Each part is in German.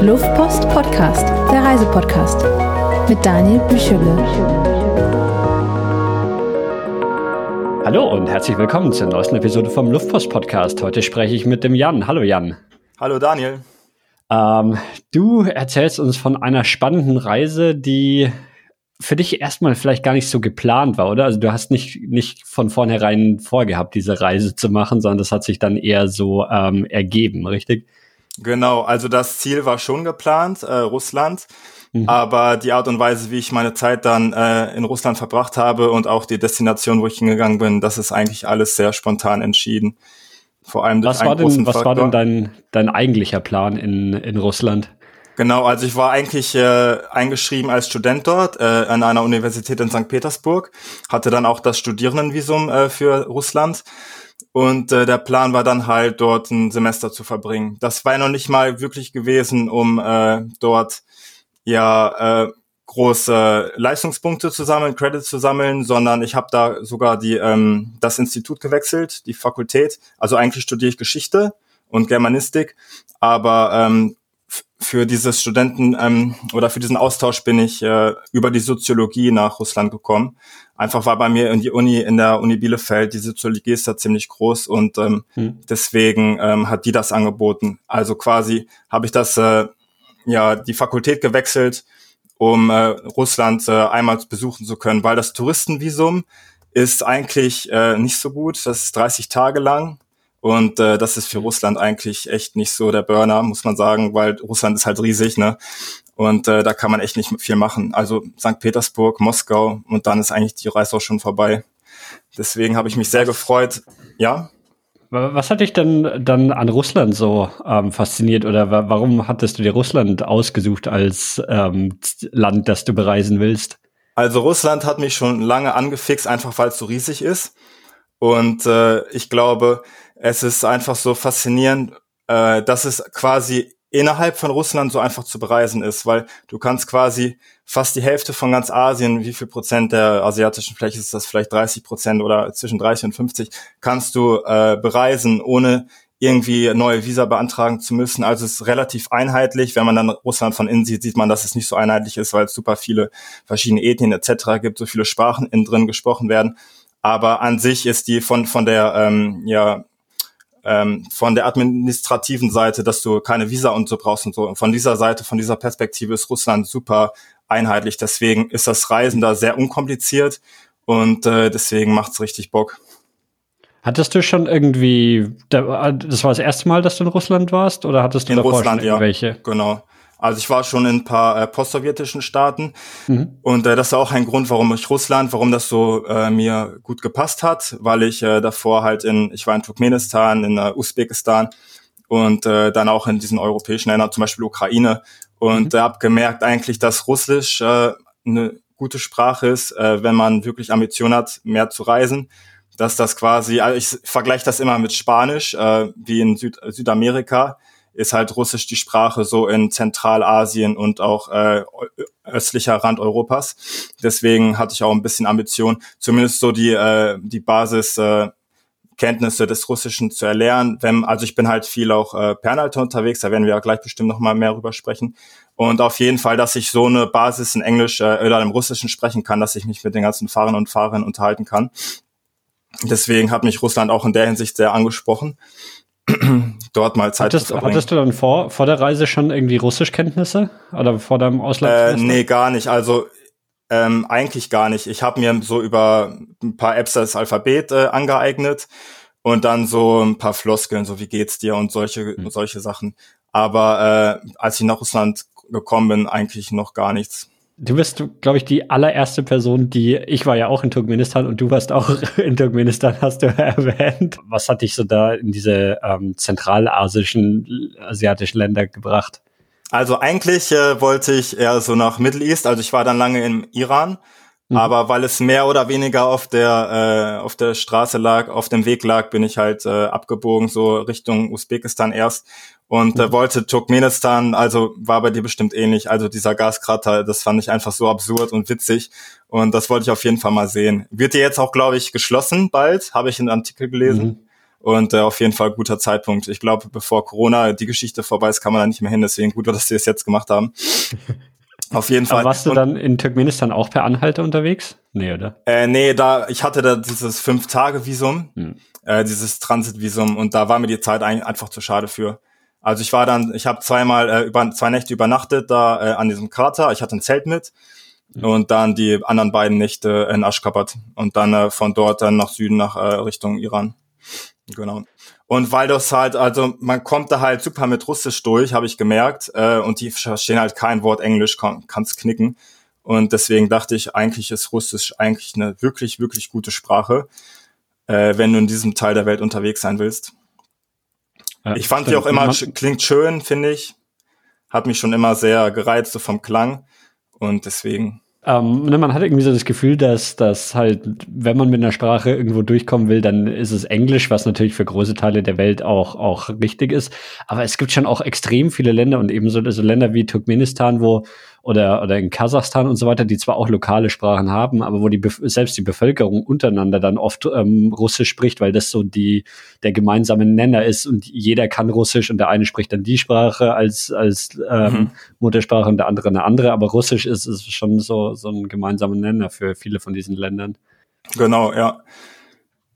Luftpost Podcast, der Reisepodcast mit Daniel Büchele. Hallo und herzlich willkommen zur neuesten Episode vom Luftpost Podcast. Heute spreche ich mit dem Jan. Hallo Jan. Hallo Daniel. Ähm, du erzählst uns von einer spannenden Reise, die für dich erstmal vielleicht gar nicht so geplant war, oder? Also du hast nicht, nicht von vornherein vorgehabt, diese Reise zu machen, sondern das hat sich dann eher so ähm, ergeben, richtig? Genau, also das Ziel war schon geplant, äh, Russland. Mhm. Aber die Art und Weise, wie ich meine Zeit dann äh, in Russland verbracht habe und auch die Destination, wo ich hingegangen bin, das ist eigentlich alles sehr spontan entschieden. Vor allem durch was war denn, Was war denn dein, dein eigentlicher Plan in, in Russland? Genau, also ich war eigentlich äh, eingeschrieben als Student dort äh, an einer Universität in St. Petersburg, hatte dann auch das Studierendenvisum äh, für Russland und äh, der Plan war dann halt dort ein Semester zu verbringen. Das war ja noch nicht mal wirklich gewesen, um äh, dort ja äh, große Leistungspunkte zu sammeln, Credits zu sammeln, sondern ich habe da sogar die ähm, das Institut gewechselt, die Fakultät. Also eigentlich studiere ich Geschichte und Germanistik, aber ähm, für dieses Studenten ähm, oder für diesen Austausch bin ich äh, über die Soziologie nach Russland gekommen. Einfach war bei mir in die Uni, in der Uni Bielefeld, die Soziologie ist da ziemlich groß und ähm, hm. deswegen ähm, hat die das angeboten. Also quasi habe ich das, äh, ja, die Fakultät gewechselt, um äh, Russland äh, einmal besuchen zu können, weil das Touristenvisum ist eigentlich äh, nicht so gut. Das ist 30 Tage lang und äh, das ist für Russland eigentlich echt nicht so der Burner, muss man sagen, weil Russland ist halt riesig, ne? Und äh, da kann man echt nicht viel machen. Also St. Petersburg, Moskau und dann ist eigentlich die Reise auch schon vorbei. Deswegen habe ich mich sehr gefreut. Ja. Was hat dich denn dann an Russland so ähm, fasziniert oder warum hattest du dir Russland ausgesucht als ähm, Land, das du bereisen willst? Also Russland hat mich schon lange angefixt, einfach weil es so riesig ist. Und äh, ich glaube, es ist einfach so faszinierend, äh, dass es quasi innerhalb von Russland so einfach zu bereisen ist, weil du kannst quasi fast die Hälfte von ganz Asien, wie viel Prozent der asiatischen Fläche ist das, vielleicht 30 Prozent oder zwischen 30 und 50, kannst du äh, bereisen, ohne irgendwie neue Visa beantragen zu müssen. Also es ist relativ einheitlich. Wenn man dann Russland von innen sieht, sieht man, dass es nicht so einheitlich ist, weil es super viele verschiedene Ethnien etc. gibt, so viele Sprachen innen drin gesprochen werden. Aber an sich ist die von von der ähm, ja ähm, von der administrativen Seite, dass du keine Visa und so brauchst und so. Und von dieser Seite, von dieser Perspektive ist Russland super einheitlich. Deswegen ist das Reisen da sehr unkompliziert und äh, deswegen macht's richtig Bock. Hattest du schon irgendwie, das war das erste Mal, dass du in Russland warst, oder hattest du in Russland, schon irgendwelche? Ja, genau. Also ich war schon in ein paar äh, postsowjetischen Staaten mhm. und äh, das war auch ein Grund, warum ich Russland, warum das so äh, mir gut gepasst hat, weil ich äh, davor halt in, ich war in Turkmenistan, in äh, Usbekistan und äh, dann auch in diesen europäischen Ländern, zum Beispiel Ukraine und mhm. äh, habe gemerkt eigentlich, dass Russisch äh, eine gute Sprache ist, äh, wenn man wirklich Ambition hat, mehr zu reisen dass das quasi, also ich vergleiche das immer mit Spanisch, äh, wie in Süd Südamerika ist halt Russisch die Sprache so in Zentralasien und auch äh, östlicher Rand Europas. Deswegen hatte ich auch ein bisschen Ambition, zumindest so die, äh, die Basis äh, Kenntnisse des Russischen zu erlernen. Wenn, also ich bin halt viel auch äh, Pernalter unterwegs, da werden wir ja gleich bestimmt noch mal mehr rüber sprechen. Und auf jeden Fall, dass ich so eine Basis in Englisch äh, oder im Russischen sprechen kann, dass ich mich mit den ganzen Fahrern und Fahrerinnen unterhalten kann. Deswegen hat mich Russland auch in der Hinsicht sehr angesprochen. dort mal Zeit hattest, zu verbringen. Hattest du dann vor, vor der Reise schon irgendwie Russischkenntnisse oder vor deinem Ausland? Äh, nee, gar nicht. Also ähm, eigentlich gar nicht. Ich habe mir so über ein paar Apps das Alphabet äh, angeeignet und dann so ein paar Floskeln, so wie geht's dir und solche mhm. solche Sachen. Aber äh, als ich nach Russland gekommen bin, eigentlich noch gar nichts. Du bist, glaube ich, die allererste Person, die, ich war ja auch in Turkmenistan und du warst auch in Turkmenistan, hast du erwähnt. Was hat dich so da in diese ähm, zentralasischen, asiatischen Länder gebracht? Also eigentlich äh, wollte ich eher so nach Middle East, also ich war dann lange im Iran, mhm. aber weil es mehr oder weniger auf der, äh, auf der Straße lag, auf dem Weg lag, bin ich halt äh, abgebogen, so Richtung Usbekistan erst und äh, wollte Turkmenistan, also war bei dir bestimmt ähnlich, also dieser Gaskrater, das fand ich einfach so absurd und witzig und das wollte ich auf jeden Fall mal sehen. Wird dir jetzt auch, glaube ich, geschlossen bald, habe ich einen Artikel gelesen. Mhm. und äh, auf jeden Fall guter Zeitpunkt. Ich glaube, bevor Corona die Geschichte vorbei ist, kann man da nicht mehr hin. Deswegen gut, dass sie es jetzt gemacht haben. Auf jeden Fall. Aber warst du dann in Turkmenistan auch per Anhalter unterwegs? Nee, oder? Äh, nee, da, ich hatte da dieses Fünf-Tage-Visum, hm. äh, dieses Transit-Visum und da war mir die Zeit eigentlich einfach zu schade für. Also ich war dann, ich habe zweimal äh, über zwei Nächte übernachtet da äh, an diesem Krater. Ich hatte ein Zelt mit hm. und dann die anderen beiden Nächte in Ashgabat und dann äh, von dort dann nach Süden nach äh, Richtung Iran. Genau. Und weil das halt, also man kommt da halt super mit Russisch durch, habe ich gemerkt. Äh, und die verstehen halt kein Wort Englisch, kann, kann's knicken. Und deswegen dachte ich, eigentlich ist Russisch eigentlich eine wirklich, wirklich gute Sprache, äh, wenn du in diesem Teil der Welt unterwegs sein willst. Ja, ich fand die auch immer, klingt schön, finde ich. Hat mich schon immer sehr gereizt so vom Klang. Und deswegen ähm, ne, man hat irgendwie so das Gefühl, dass, dass halt, wenn man mit einer Sprache irgendwo durchkommen will, dann ist es Englisch, was natürlich für große Teile der Welt auch, auch richtig ist. Aber es gibt schon auch extrem viele Länder und ebenso so Länder wie Turkmenistan, wo oder, oder in Kasachstan und so weiter, die zwar auch lokale Sprachen haben, aber wo die selbst die Bevölkerung untereinander dann oft ähm, Russisch spricht, weil das so die der gemeinsame Nenner ist und jeder kann Russisch und der eine spricht dann die Sprache als als ähm, mhm. Muttersprache und der andere eine andere, aber Russisch ist, ist schon so so ein gemeinsamer Nenner für viele von diesen Ländern. Genau, ja.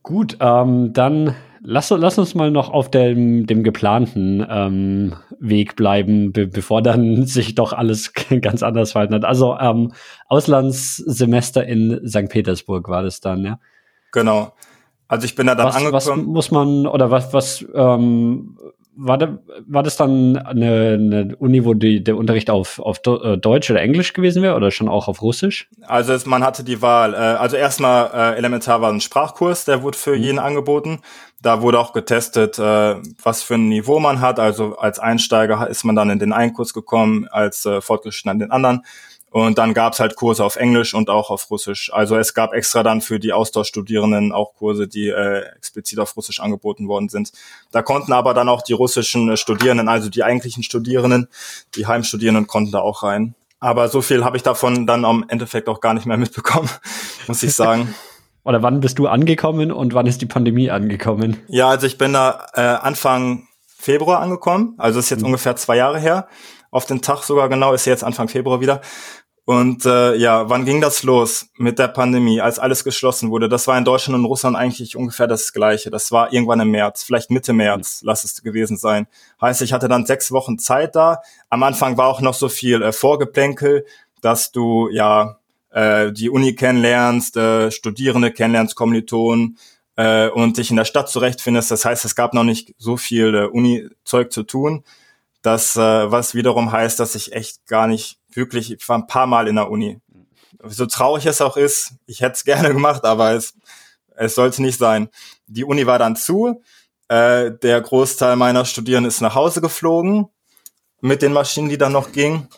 Gut, ähm, dann lass, lass uns mal noch auf dem, dem geplanten ähm, Weg bleiben, be bevor dann sich doch alles ganz anders verhalten hat. Also ähm, Auslandssemester in St. Petersburg war das dann, ja? Genau. Also ich bin da dann was, angekommen. Was muss man oder was was ähm, war, da, war das dann eine, eine Uni, wo die, der Unterricht auf, auf äh, Deutsch oder Englisch gewesen wäre oder schon auch auf Russisch? Also es, man hatte die Wahl. Äh, also erstmal äh, elementar war ein Sprachkurs, der wurde für mhm. jeden angeboten. Da wurde auch getestet, äh, was für ein Niveau man hat. Also als Einsteiger ist man dann in den einen Kurs gekommen, als äh, Fortgeschritten an den anderen. Und dann gab's halt Kurse auf Englisch und auch auf Russisch. Also es gab extra dann für die Austauschstudierenden auch Kurse, die äh, explizit auf Russisch angeboten worden sind. Da konnten aber dann auch die russischen äh, Studierenden, also die eigentlichen Studierenden, die Heimstudierenden konnten da auch rein. Aber so viel habe ich davon dann am Endeffekt auch gar nicht mehr mitbekommen, muss ich sagen. Oder wann bist du angekommen und wann ist die Pandemie angekommen? Ja, also ich bin da äh, Anfang Februar angekommen, also ist jetzt mhm. ungefähr zwei Jahre her. Auf den Tag sogar genau ist jetzt Anfang Februar wieder. Und äh, ja, wann ging das los mit der Pandemie, als alles geschlossen wurde? Das war in Deutschland und Russland eigentlich ungefähr das Gleiche. Das war irgendwann im März, vielleicht Mitte März, lass es gewesen sein. Heißt, ich hatte dann sechs Wochen Zeit da. Am Anfang war auch noch so viel äh, Vorgeplänkel, dass du ja äh, die Uni kennenlernst, äh, Studierende kennenlernst, Kommilitonen äh, und dich in der Stadt zurechtfindest. Das heißt, es gab noch nicht so viel äh, Uni-Zeug zu tun. Das, äh, was wiederum heißt, dass ich echt gar nicht wirklich, ich war ein paar Mal in der Uni. So traurig es auch ist, ich hätte es gerne gemacht, aber es, es sollte nicht sein. Die Uni war dann zu. Äh, der Großteil meiner Studierenden ist nach Hause geflogen mit den Maschinen, die dann noch gingen.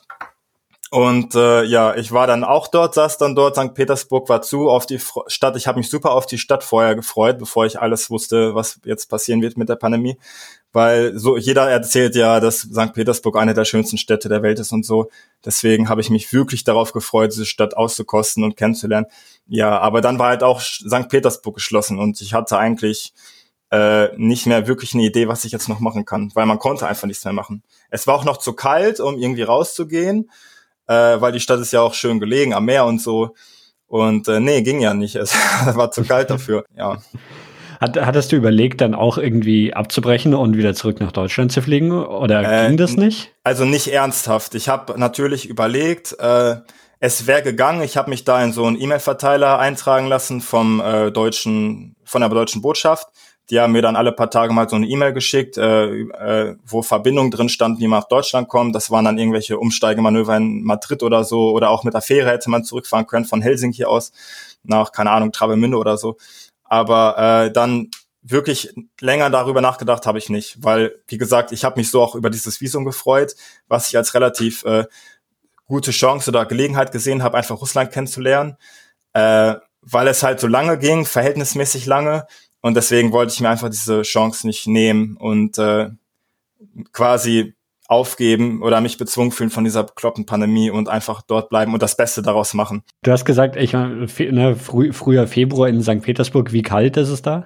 Und äh, ja, ich war dann auch dort, saß dann dort, St. Petersburg war zu auf die Stadt. Ich habe mich super auf die Stadt vorher gefreut, bevor ich alles wusste, was jetzt passieren wird mit der Pandemie. Weil so jeder erzählt ja, dass St. Petersburg eine der schönsten Städte der Welt ist und so. Deswegen habe ich mich wirklich darauf gefreut, diese Stadt auszukosten und kennenzulernen. Ja, aber dann war halt auch St. Petersburg geschlossen und ich hatte eigentlich äh, nicht mehr wirklich eine Idee, was ich jetzt noch machen kann, weil man konnte einfach nichts mehr machen. Es war auch noch zu kalt, um irgendwie rauszugehen äh, weil die Stadt ist ja auch schön gelegen am Meer und so. Und äh, nee, ging ja nicht. Es war zu kalt dafür, ja. Hat, hattest du überlegt, dann auch irgendwie abzubrechen und wieder zurück nach Deutschland zu fliegen? Oder äh, ging das nicht? Also nicht ernsthaft. Ich habe natürlich überlegt, äh, es wäre gegangen. Ich habe mich da in so einen E-Mail-Verteiler eintragen lassen vom äh, deutschen, von der deutschen Botschaft. Die haben mir dann alle paar Tage mal so eine E-Mail geschickt, äh, äh, wo Verbindungen drin standen, wie man nach Deutschland kommt. Das waren dann irgendwelche Umsteigemanöver in Madrid oder so. Oder auch mit der Fähre hätte man zurückfahren können von Helsinki aus nach, keine Ahnung, Travemünde oder so. Aber äh, dann wirklich länger darüber nachgedacht habe ich nicht, weil, wie gesagt, ich habe mich so auch über dieses Visum gefreut, was ich als relativ äh, gute Chance oder Gelegenheit gesehen habe, einfach Russland kennenzulernen, äh, weil es halt so lange ging, verhältnismäßig lange und deswegen wollte ich mir einfach diese Chance nicht nehmen und äh, quasi aufgeben oder mich bezwungen fühlen von dieser bekloppten Pandemie und einfach dort bleiben und das Beste daraus machen. Du hast gesagt, ich ne, früh, früher Februar in St. Petersburg, wie kalt ist es da?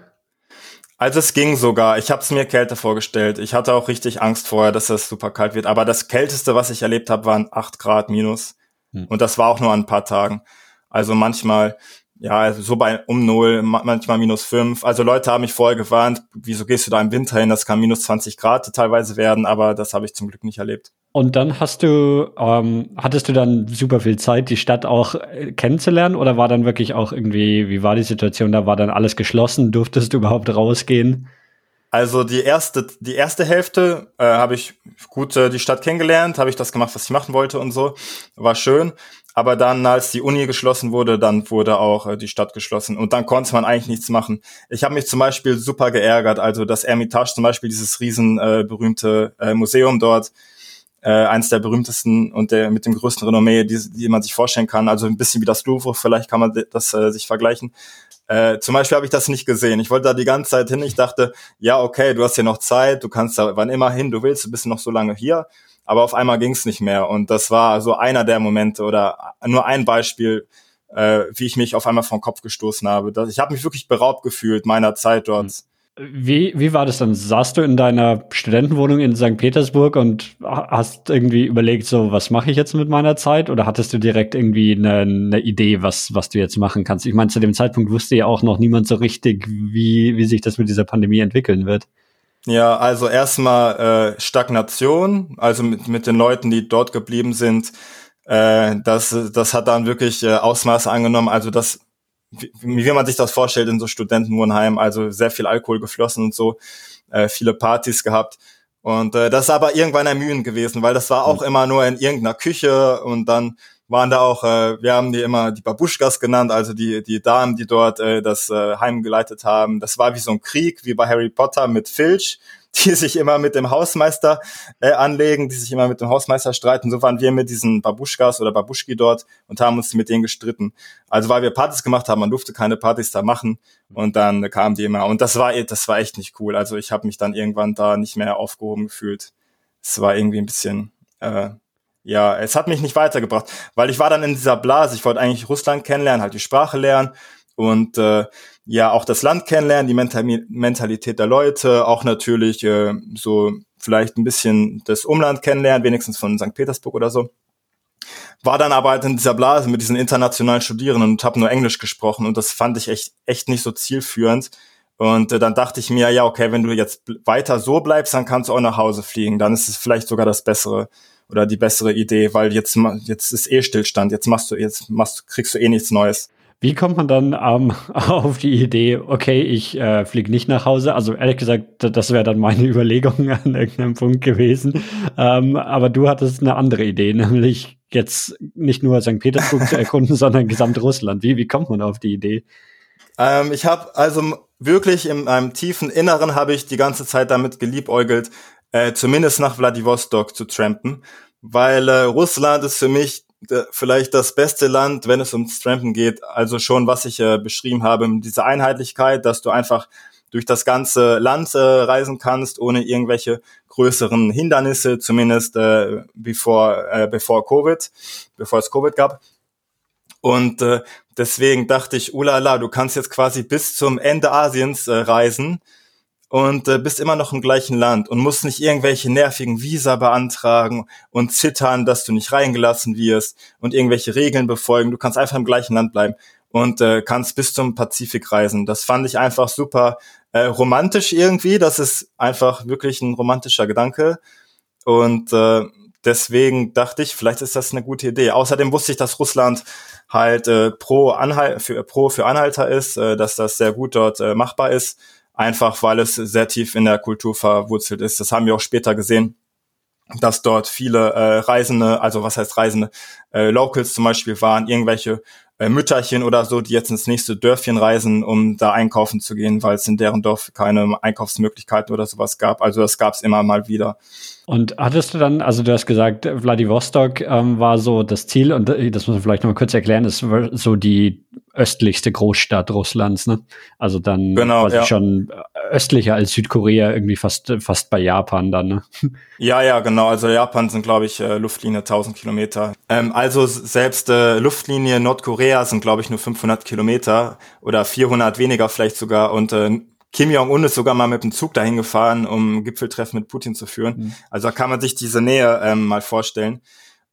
Also es ging sogar. Ich habe es mir kälter vorgestellt. Ich hatte auch richtig Angst vorher, dass es super kalt wird. Aber das Kälteste, was ich erlebt habe, waren acht Grad minus. Hm. Und das war auch nur an ein paar Tagen. Also manchmal ja, also so bei um null, manchmal minus fünf. Also Leute haben mich vorher gewarnt, wieso gehst du da im Winter hin? Das kann minus 20 Grad teilweise werden, aber das habe ich zum Glück nicht erlebt. Und dann hast du, ähm, hattest du dann super viel Zeit, die Stadt auch äh, kennenzulernen oder war dann wirklich auch irgendwie, wie war die Situation? Da war dann alles geschlossen, durftest du überhaupt rausgehen? Also die erste, die erste Hälfte äh, habe ich gut äh, die Stadt kennengelernt, habe ich das gemacht, was ich machen wollte und so, war schön. Aber dann, als die Uni geschlossen wurde, dann wurde auch äh, die Stadt geschlossen und dann konnte man eigentlich nichts machen. Ich habe mich zum Beispiel super geärgert. Also das Ermitage zum Beispiel, dieses riesen äh, berühmte äh, Museum dort, äh, eines der berühmtesten und der mit dem größten Renommee, die, die man sich vorstellen kann. Also ein bisschen wie das Louvre, vielleicht kann man das äh, sich vergleichen. Äh, zum Beispiel habe ich das nicht gesehen. Ich wollte da die ganze Zeit hin. Ich dachte, ja, okay, du hast hier noch Zeit, du kannst da wann immer hin du willst, du bist noch so lange hier aber auf einmal ging es nicht mehr. Und das war so einer der Momente oder nur ein Beispiel, äh, wie ich mich auf einmal vom Kopf gestoßen habe. Das, ich habe mich wirklich beraubt gefühlt meiner Zeit dort. Wie, wie war das dann? Saßt du in deiner Studentenwohnung in St. Petersburg und hast irgendwie überlegt, so, was mache ich jetzt mit meiner Zeit? Oder hattest du direkt irgendwie eine, eine Idee, was, was du jetzt machen kannst? Ich meine, zu dem Zeitpunkt wusste ja auch noch niemand so richtig, wie, wie sich das mit dieser Pandemie entwickeln wird. Ja, also erstmal äh, Stagnation, also mit, mit den Leuten, die dort geblieben sind, äh, das, das hat dann wirklich äh, Ausmaße angenommen. Also das, wie, wie man sich das vorstellt in so Studentenwohnheimen, also sehr viel Alkohol geflossen und so, äh, viele Partys gehabt. Und äh, das ist aber irgendwann ermüdend gewesen, weil das war auch mhm. immer nur in irgendeiner Küche und dann waren da auch, äh, wir haben die immer die Babuschkas genannt, also die, die Damen, die dort äh, das äh, Heim geleitet haben. Das war wie so ein Krieg, wie bei Harry Potter mit Filch, die sich immer mit dem Hausmeister äh, anlegen, die sich immer mit dem Hausmeister streiten. So waren wir mit diesen Babuschkas oder Babuschki dort und haben uns mit denen gestritten. Also weil wir Partys gemacht haben, man durfte keine Partys da machen und dann kamen die immer. Und das war, das war echt nicht cool. Also ich habe mich dann irgendwann da nicht mehr aufgehoben gefühlt. Es war irgendwie ein bisschen... Äh, ja, es hat mich nicht weitergebracht, weil ich war dann in dieser Blase. Ich wollte eigentlich Russland kennenlernen, halt die Sprache lernen und äh, ja auch das Land kennenlernen, die Mental Mentalität der Leute, auch natürlich äh, so vielleicht ein bisschen das Umland kennenlernen, wenigstens von St. Petersburg oder so. War dann aber halt in dieser Blase mit diesen internationalen Studierenden und habe nur Englisch gesprochen und das fand ich echt echt nicht so zielführend. Und äh, dann dachte ich mir, ja, okay, wenn du jetzt weiter so bleibst, dann kannst du auch nach Hause fliegen. Dann ist es vielleicht sogar das Bessere oder die bessere Idee, weil jetzt, jetzt ist eh Stillstand, jetzt machst du, jetzt machst, kriegst du eh nichts Neues. Wie kommt man dann ähm, auf die Idee, okay, ich äh, fliege nicht nach Hause? Also ehrlich gesagt, das wäre dann meine Überlegung an irgendeinem Punkt gewesen. Ähm, aber du hattest eine andere Idee, nämlich jetzt nicht nur St. Petersburg zu erkunden, sondern Gesamtrussland. Wie, wie kommt man auf die Idee? Ähm, ich habe also wirklich in meinem tiefen Inneren habe ich die ganze Zeit damit geliebäugelt, äh, zumindest nach Vladivostok zu trampen, weil äh, Russland ist für mich äh, vielleicht das beste Land, wenn es ums Trampen geht. Also schon, was ich äh, beschrieben habe, diese Einheitlichkeit, dass du einfach durch das ganze Land äh, reisen kannst, ohne irgendwelche größeren Hindernisse, zumindest äh, bevor, äh, bevor Covid, bevor es Covid gab. Und äh, deswegen dachte ich, ulala, du kannst jetzt quasi bis zum Ende Asiens äh, reisen und äh, bist immer noch im gleichen Land und musst nicht irgendwelche nervigen Visa beantragen und zittern, dass du nicht reingelassen wirst und irgendwelche Regeln befolgen. Du kannst einfach im gleichen Land bleiben und äh, kannst bis zum Pazifik reisen. Das fand ich einfach super äh, romantisch irgendwie. Das ist einfach wirklich ein romantischer Gedanke. Und äh, deswegen dachte ich, vielleicht ist das eine gute Idee. Außerdem wusste ich, dass Russland halt äh, pro, Anhalt, für, pro für Anhalter ist, äh, dass das sehr gut dort äh, machbar ist einfach weil es sehr tief in der Kultur verwurzelt ist. Das haben wir auch später gesehen, dass dort viele äh, Reisende, also was heißt Reisende, äh, Locals zum Beispiel waren, irgendwelche äh, Mütterchen oder so, die jetzt ins nächste Dörfchen reisen, um da einkaufen zu gehen, weil es in deren Dorf keine Einkaufsmöglichkeiten oder sowas gab. Also das gab es immer mal wieder. Und hattest du dann, also du hast gesagt, Vladivostok ähm, war so das Ziel und äh, das muss man vielleicht noch mal kurz erklären, ist so die östlichste Großstadt Russlands, ne? Also dann genau, quasi ja. schon östlicher als Südkorea, irgendwie fast, fast bei Japan dann, ne? Ja, ja, genau. Also Japan sind, glaube ich, äh, Luftlinie 1000 Kilometer. Ähm, also selbst äh, Luftlinie Nordkorea sind, glaube ich, nur 500 Kilometer oder 400 weniger vielleicht sogar und äh, Kim Jong-un ist sogar mal mit dem Zug dahin gefahren, um ein Gipfeltreffen mit Putin zu führen. Mhm. Also da kann man sich diese Nähe ähm, mal vorstellen.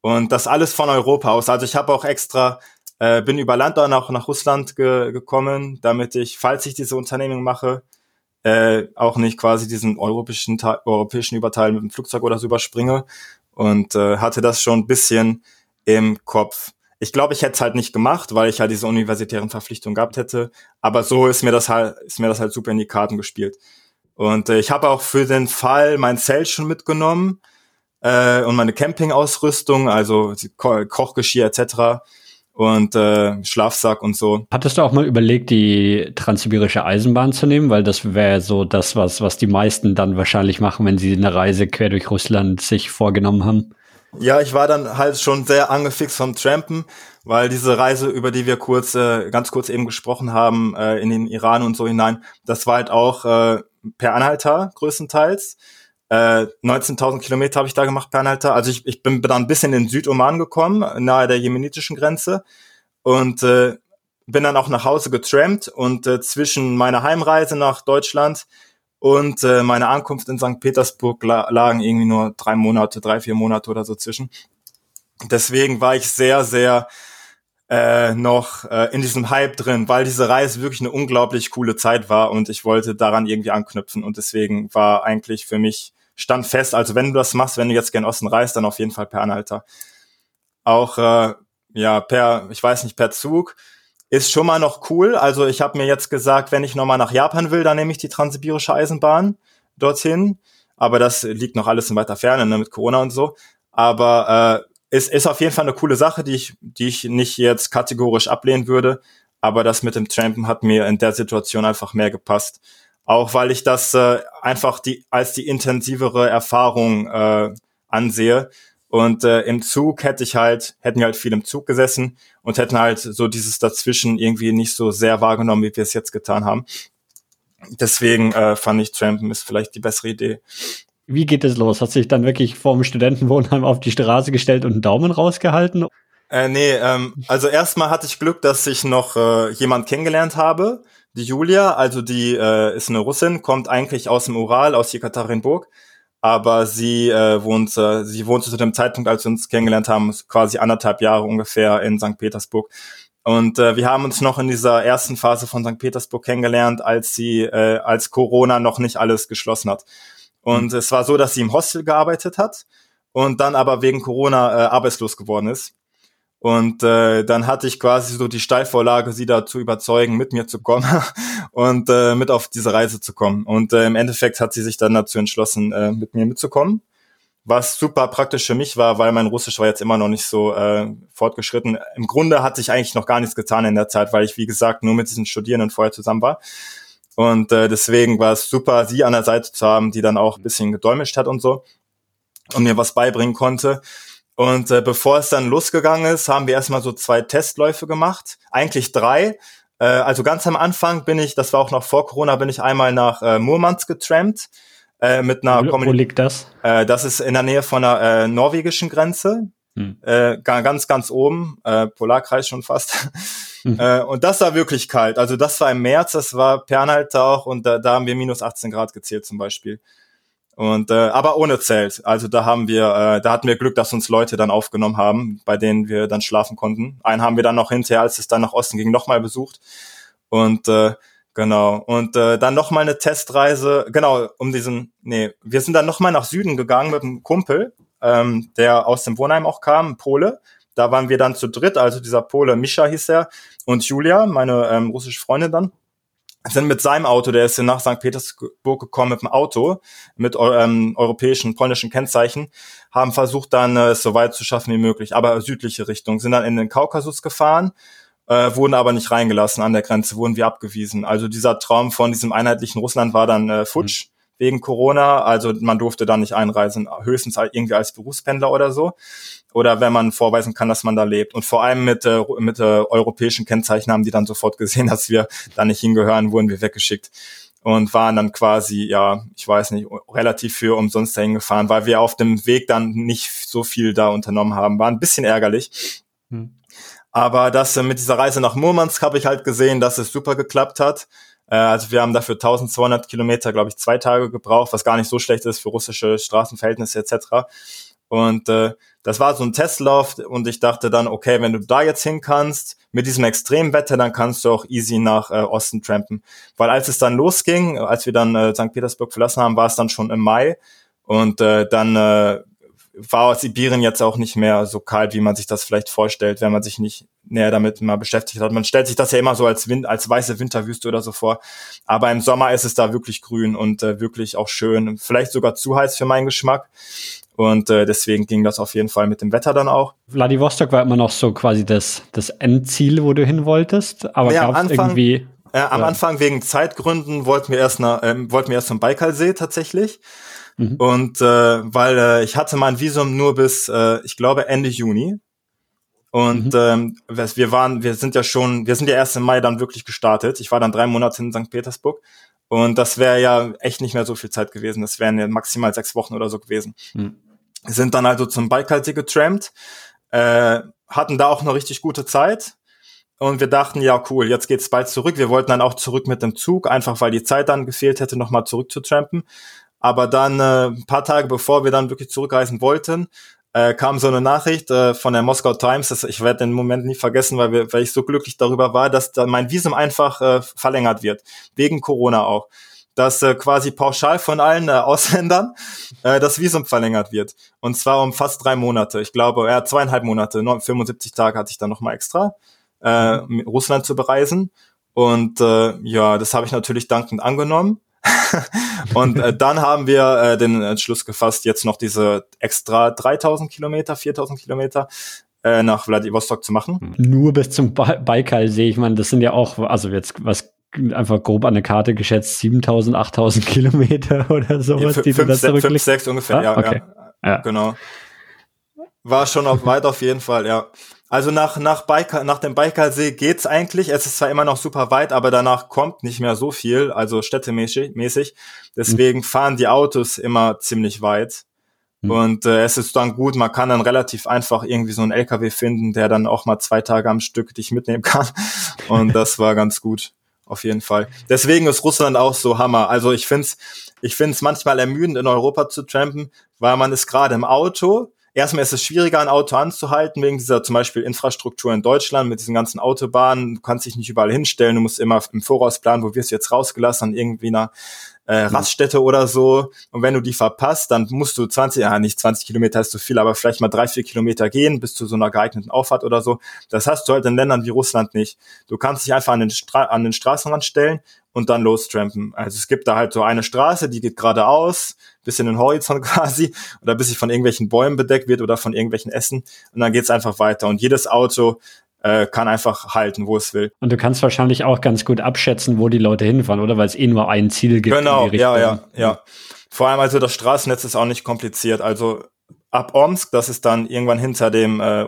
Und das alles von Europa aus. Also ich habe auch extra, äh, bin über Land auch nach Russland ge gekommen, damit ich, falls ich diese Unternehmung mache, äh, auch nicht quasi diesen europäischen, europäischen Überteil mit dem Flugzeug oder so überspringe. Und äh, hatte das schon ein bisschen im Kopf. Ich glaube, ich hätte es halt nicht gemacht, weil ich halt diese universitären Verpflichtungen gehabt hätte. Aber so ist mir das halt, ist mir das halt super in die Karten gespielt. Und äh, ich habe auch für den Fall mein Zelt schon mitgenommen äh, und meine Campingausrüstung, also Ko Kochgeschirr etc. und äh, Schlafsack und so. Hattest du auch mal überlegt, die transsibirische Eisenbahn zu nehmen, weil das wäre so das, was was die meisten dann wahrscheinlich machen, wenn sie eine Reise quer durch Russland sich vorgenommen haben. Ja, ich war dann halt schon sehr angefixt vom Trampen, weil diese Reise, über die wir kurz, äh, ganz kurz eben gesprochen haben, äh, in den Iran und so hinein, das war halt auch äh, per Anhalter größtenteils. Äh, 19.000 Kilometer habe ich da gemacht per Anhalter. Also ich, ich bin dann bis in den Südoman gekommen, nahe der jemenitischen Grenze und äh, bin dann auch nach Hause getrampt und äh, zwischen meiner Heimreise nach Deutschland und äh, meine Ankunft in St. Petersburg la lagen irgendwie nur drei Monate, drei, vier Monate oder so zwischen. Deswegen war ich sehr, sehr äh, noch äh, in diesem Hype drin, weil diese Reise wirklich eine unglaublich coole Zeit war und ich wollte daran irgendwie anknüpfen und deswegen war eigentlich für mich stand fest, also wenn du das machst, wenn du jetzt gern Osten reist, dann auf jeden Fall per Anhalter. Auch äh, ja per, ich weiß nicht, per Zug ist schon mal noch cool. Also ich habe mir jetzt gesagt, wenn ich nochmal nach Japan will, dann nehme ich die Transsibirische Eisenbahn dorthin. Aber das liegt noch alles in weiter Ferne ne, mit Corona und so. Aber äh, ist, ist auf jeden Fall eine coole Sache, die ich, die ich nicht jetzt kategorisch ablehnen würde. Aber das mit dem Trampen hat mir in der Situation einfach mehr gepasst. Auch weil ich das äh, einfach die als die intensivere Erfahrung äh, ansehe und äh, im Zug hätte ich halt, hätten wir halt viel im Zug gesessen und hätten halt so dieses dazwischen irgendwie nicht so sehr wahrgenommen, wie wir es jetzt getan haben. Deswegen äh, fand ich Trampen ist vielleicht die bessere Idee. Wie geht es los? Hast du dich dann wirklich vorm Studentenwohnheim auf die Straße gestellt und einen Daumen rausgehalten? Äh, nee, ähm, also erstmal hatte ich Glück, dass ich noch äh, jemand kennengelernt habe. Die Julia, also die äh, ist eine Russin, kommt eigentlich aus dem Ural, aus Jekaterinburg aber sie äh, wohnt, äh, sie wohnte zu dem Zeitpunkt, als wir uns kennengelernt haben, quasi anderthalb Jahre ungefähr in St. Petersburg. Und äh, wir haben uns noch in dieser ersten Phase von St. Petersburg kennengelernt, als sie, äh, als Corona noch nicht alles geschlossen hat. Und mhm. es war so, dass sie im Hostel gearbeitet hat und dann aber wegen Corona äh, arbeitslos geworden ist. Und äh, dann hatte ich quasi so die Steilvorlage, sie da zu überzeugen, mit mir zu kommen und äh, mit auf diese Reise zu kommen. Und äh, im Endeffekt hat sie sich dann dazu entschlossen, äh, mit mir mitzukommen. Was super praktisch für mich war, weil mein Russisch war jetzt immer noch nicht so äh, fortgeschritten. Im Grunde hat sich eigentlich noch gar nichts getan in der Zeit, weil ich, wie gesagt, nur mit diesen Studierenden vorher zusammen war. Und äh, deswegen war es super, sie an der Seite zu haben, die dann auch ein bisschen gedolmetscht hat und so und mir was beibringen konnte. Und äh, bevor es dann losgegangen ist, haben wir erstmal so zwei Testläufe gemacht, eigentlich drei. Äh, also ganz am Anfang bin ich, das war auch noch vor Corona, bin ich einmal nach äh, Murmansk getrampt. Äh, mit einer wo, wo liegt das? Äh, das ist in der Nähe von der äh, norwegischen Grenze. Hm. Äh, ganz, ganz oben, äh, Polarkreis schon fast. Hm. Äh, und das war wirklich kalt. Also das war im März, das war Pernalter auch und da, da haben wir minus 18 Grad gezählt zum Beispiel. Und äh, aber ohne Zelt. Also da haben wir, äh, da hatten wir Glück, dass uns Leute dann aufgenommen haben, bei denen wir dann schlafen konnten. Einen haben wir dann noch hinterher, als es dann nach Osten ging, nochmal besucht. Und äh, genau. Und äh, dann nochmal eine Testreise, genau, um diesen, nee, wir sind dann nochmal nach Süden gegangen mit einem Kumpel, ähm, der aus dem Wohnheim auch kam, Pole. Da waren wir dann zu dritt, also dieser Pole Mischa hieß er und Julia, meine ähm, russische Freundin dann sind mit seinem Auto, der ist nach St. Petersburg gekommen mit dem Auto, mit ähm, europäischen, polnischen Kennzeichen, haben versucht dann äh, es so weit zu schaffen wie möglich, aber südliche Richtung, sind dann in den Kaukasus gefahren, äh, wurden aber nicht reingelassen an der Grenze, wurden wir abgewiesen. Also dieser Traum von diesem einheitlichen Russland war dann äh, futsch. Mhm wegen Corona. Also man durfte da nicht einreisen, höchstens irgendwie als Berufspendler oder so. Oder wenn man vorweisen kann, dass man da lebt. Und vor allem mit, äh, mit äh, europäischen Kennzeichen haben die dann sofort gesehen, dass wir da nicht hingehören, wurden wir weggeschickt. Und waren dann quasi, ja, ich weiß nicht, relativ für umsonst dahin gefahren, weil wir auf dem Weg dann nicht so viel da unternommen haben. War ein bisschen ärgerlich. Hm. Aber das äh, mit dieser Reise nach Murmansk habe ich halt gesehen, dass es super geklappt hat. Äh, also wir haben dafür 1200 Kilometer, glaube ich, zwei Tage gebraucht, was gar nicht so schlecht ist für russische Straßenverhältnisse etc. Und äh, das war so ein Testlauf und ich dachte dann, okay, wenn du da jetzt hin kannst, mit diesem Extremwetter, dann kannst du auch easy nach äh, Osten trampen. Weil als es dann losging, als wir dann äh, St. Petersburg verlassen haben, war es dann schon im Mai und äh, dann äh, war Sibirien jetzt auch nicht mehr so kalt, wie man sich das vielleicht vorstellt, wenn man sich nicht näher damit mal beschäftigt hat. Man stellt sich das ja immer so als, Wind, als weiße Winterwüste oder so vor. Aber im Sommer ist es da wirklich grün und äh, wirklich auch schön. Vielleicht sogar zu heiß für meinen Geschmack. Und äh, deswegen ging das auf jeden Fall mit dem Wetter dann auch. Vladivostok war immer noch so quasi das, das Endziel, wo du hin wolltest. Aber ja, gab es irgendwie. Äh, am ja. Anfang wegen Zeitgründen wollten wir erst nach, äh, wollten wir erst zum Baikalsee tatsächlich. Mhm. Und äh, weil äh, ich hatte mein Visum nur bis, äh, ich glaube, Ende Juni. Und mhm. ähm, wir waren, wir sind ja schon, wir sind ja erst im Mai dann wirklich gestartet. Ich war dann drei Monate in St. Petersburg. Und das wäre ja echt nicht mehr so viel Zeit gewesen. Das wären ja maximal sechs Wochen oder so gewesen. Mhm. Sind dann also zum Baikalsee getrampt, äh, hatten da auch eine richtig gute Zeit. Und wir dachten, ja, cool, jetzt geht's bald zurück. Wir wollten dann auch zurück mit dem Zug, einfach weil die Zeit dann gefehlt hätte, nochmal zurück zu trampen. Aber dann äh, ein paar Tage bevor wir dann wirklich zurückreisen wollten, äh, kam so eine Nachricht äh, von der Moskau Times, das, ich werde den Moment nie vergessen, weil, wir, weil ich so glücklich darüber war, dass da mein Visum einfach äh, verlängert wird, wegen Corona auch. Dass äh, quasi pauschal von allen äh, Ausländern äh, das Visum verlängert wird. Und zwar um fast drei Monate. Ich glaube, ja, zweieinhalb Monate, 75 Tage hatte ich dann nochmal extra, äh, Russland zu bereisen. Und äh, ja, das habe ich natürlich dankend angenommen und äh, dann haben wir äh, den Entschluss gefasst, jetzt noch diese extra 3000 Kilometer, 4000 Kilometer äh, nach Vladivostok zu machen. Nur bis zum ba Baikal sehe ich, man, das sind ja auch, also jetzt was einfach grob an der Karte geschätzt, 7000, 8000 Kilometer oder sowas, ja, die fünf, du da fünf, sechs ungefähr, ah, ja, okay. ja, ja. Genau. War schon auf weit auf jeden Fall, ja. Also nach, nach, Baikal, nach dem Baikalsee geht's eigentlich. Es ist zwar immer noch super weit, aber danach kommt nicht mehr so viel, also städtemäßig. Deswegen mhm. fahren die Autos immer ziemlich weit. Mhm. Und äh, es ist dann gut, man kann dann relativ einfach irgendwie so einen LKW finden, der dann auch mal zwei Tage am Stück dich mitnehmen kann. Und das war ganz gut, auf jeden Fall. Deswegen ist Russland auch so Hammer. Also ich find's, ich find's manchmal ermüdend, in Europa zu trampen, weil man ist gerade im Auto, erstmal ist es schwieriger, ein Auto anzuhalten, wegen dieser zum Beispiel Infrastruktur in Deutschland mit diesen ganzen Autobahnen. Du kannst dich nicht überall hinstellen, du musst immer im Voraus planen, wo wirst du jetzt rausgelassen, an irgendwie einer äh, mhm. Raststätte oder so. Und wenn du die verpasst, dann musst du 20, ja nicht 20 Kilometer ist zu viel, aber vielleicht mal drei, vier Kilometer gehen bis zu so einer geeigneten Auffahrt oder so. Das hast du halt in Ländern wie Russland nicht. Du kannst dich einfach an den, Stra an den Straßenrand stellen und dann lostrampen. Also es gibt da halt so eine Straße, die geht geradeaus, bis in den Horizont quasi, oder bis sie von irgendwelchen Bäumen bedeckt wird oder von irgendwelchen Essen. Und dann geht's einfach weiter. Und jedes Auto äh, kann einfach halten, wo es will. Und du kannst wahrscheinlich auch ganz gut abschätzen, wo die Leute hinfahren, oder? Weil es eh nur ein Ziel gibt. Genau, ja, ja, ja. Vor allem also das Straßennetz ist auch nicht kompliziert. Also ab Omsk, das ist dann irgendwann hinter dem äh,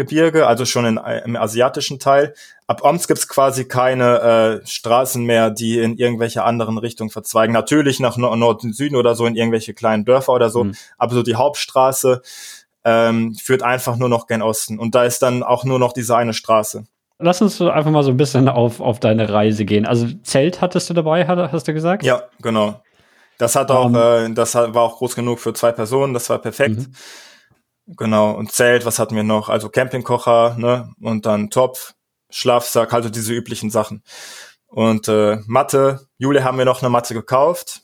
Uralgebirge, also schon in, im asiatischen Teil. Ab Omsk gibt's quasi keine äh, Straßen mehr, die in irgendwelche anderen Richtungen verzweigen. Natürlich nach Norden und Süden oder so in irgendwelche kleinen Dörfer oder so, mhm. aber so die Hauptstraße ähm, führt einfach nur noch gen Osten. Und da ist dann auch nur noch diese eine Straße. Lass uns einfach mal so ein bisschen auf, auf deine Reise gehen. Also Zelt hattest du dabei, hast du gesagt? Ja, genau. Das hat auch, um, ähm. äh, das war auch groß genug für zwei Personen, das war perfekt. Mhm. Genau. Und Zelt, was hatten wir noch? Also Campingkocher, ne? Und dann Topf, Schlafsack, also diese üblichen Sachen. Und äh, Matte, Jule haben wir noch eine Matte gekauft.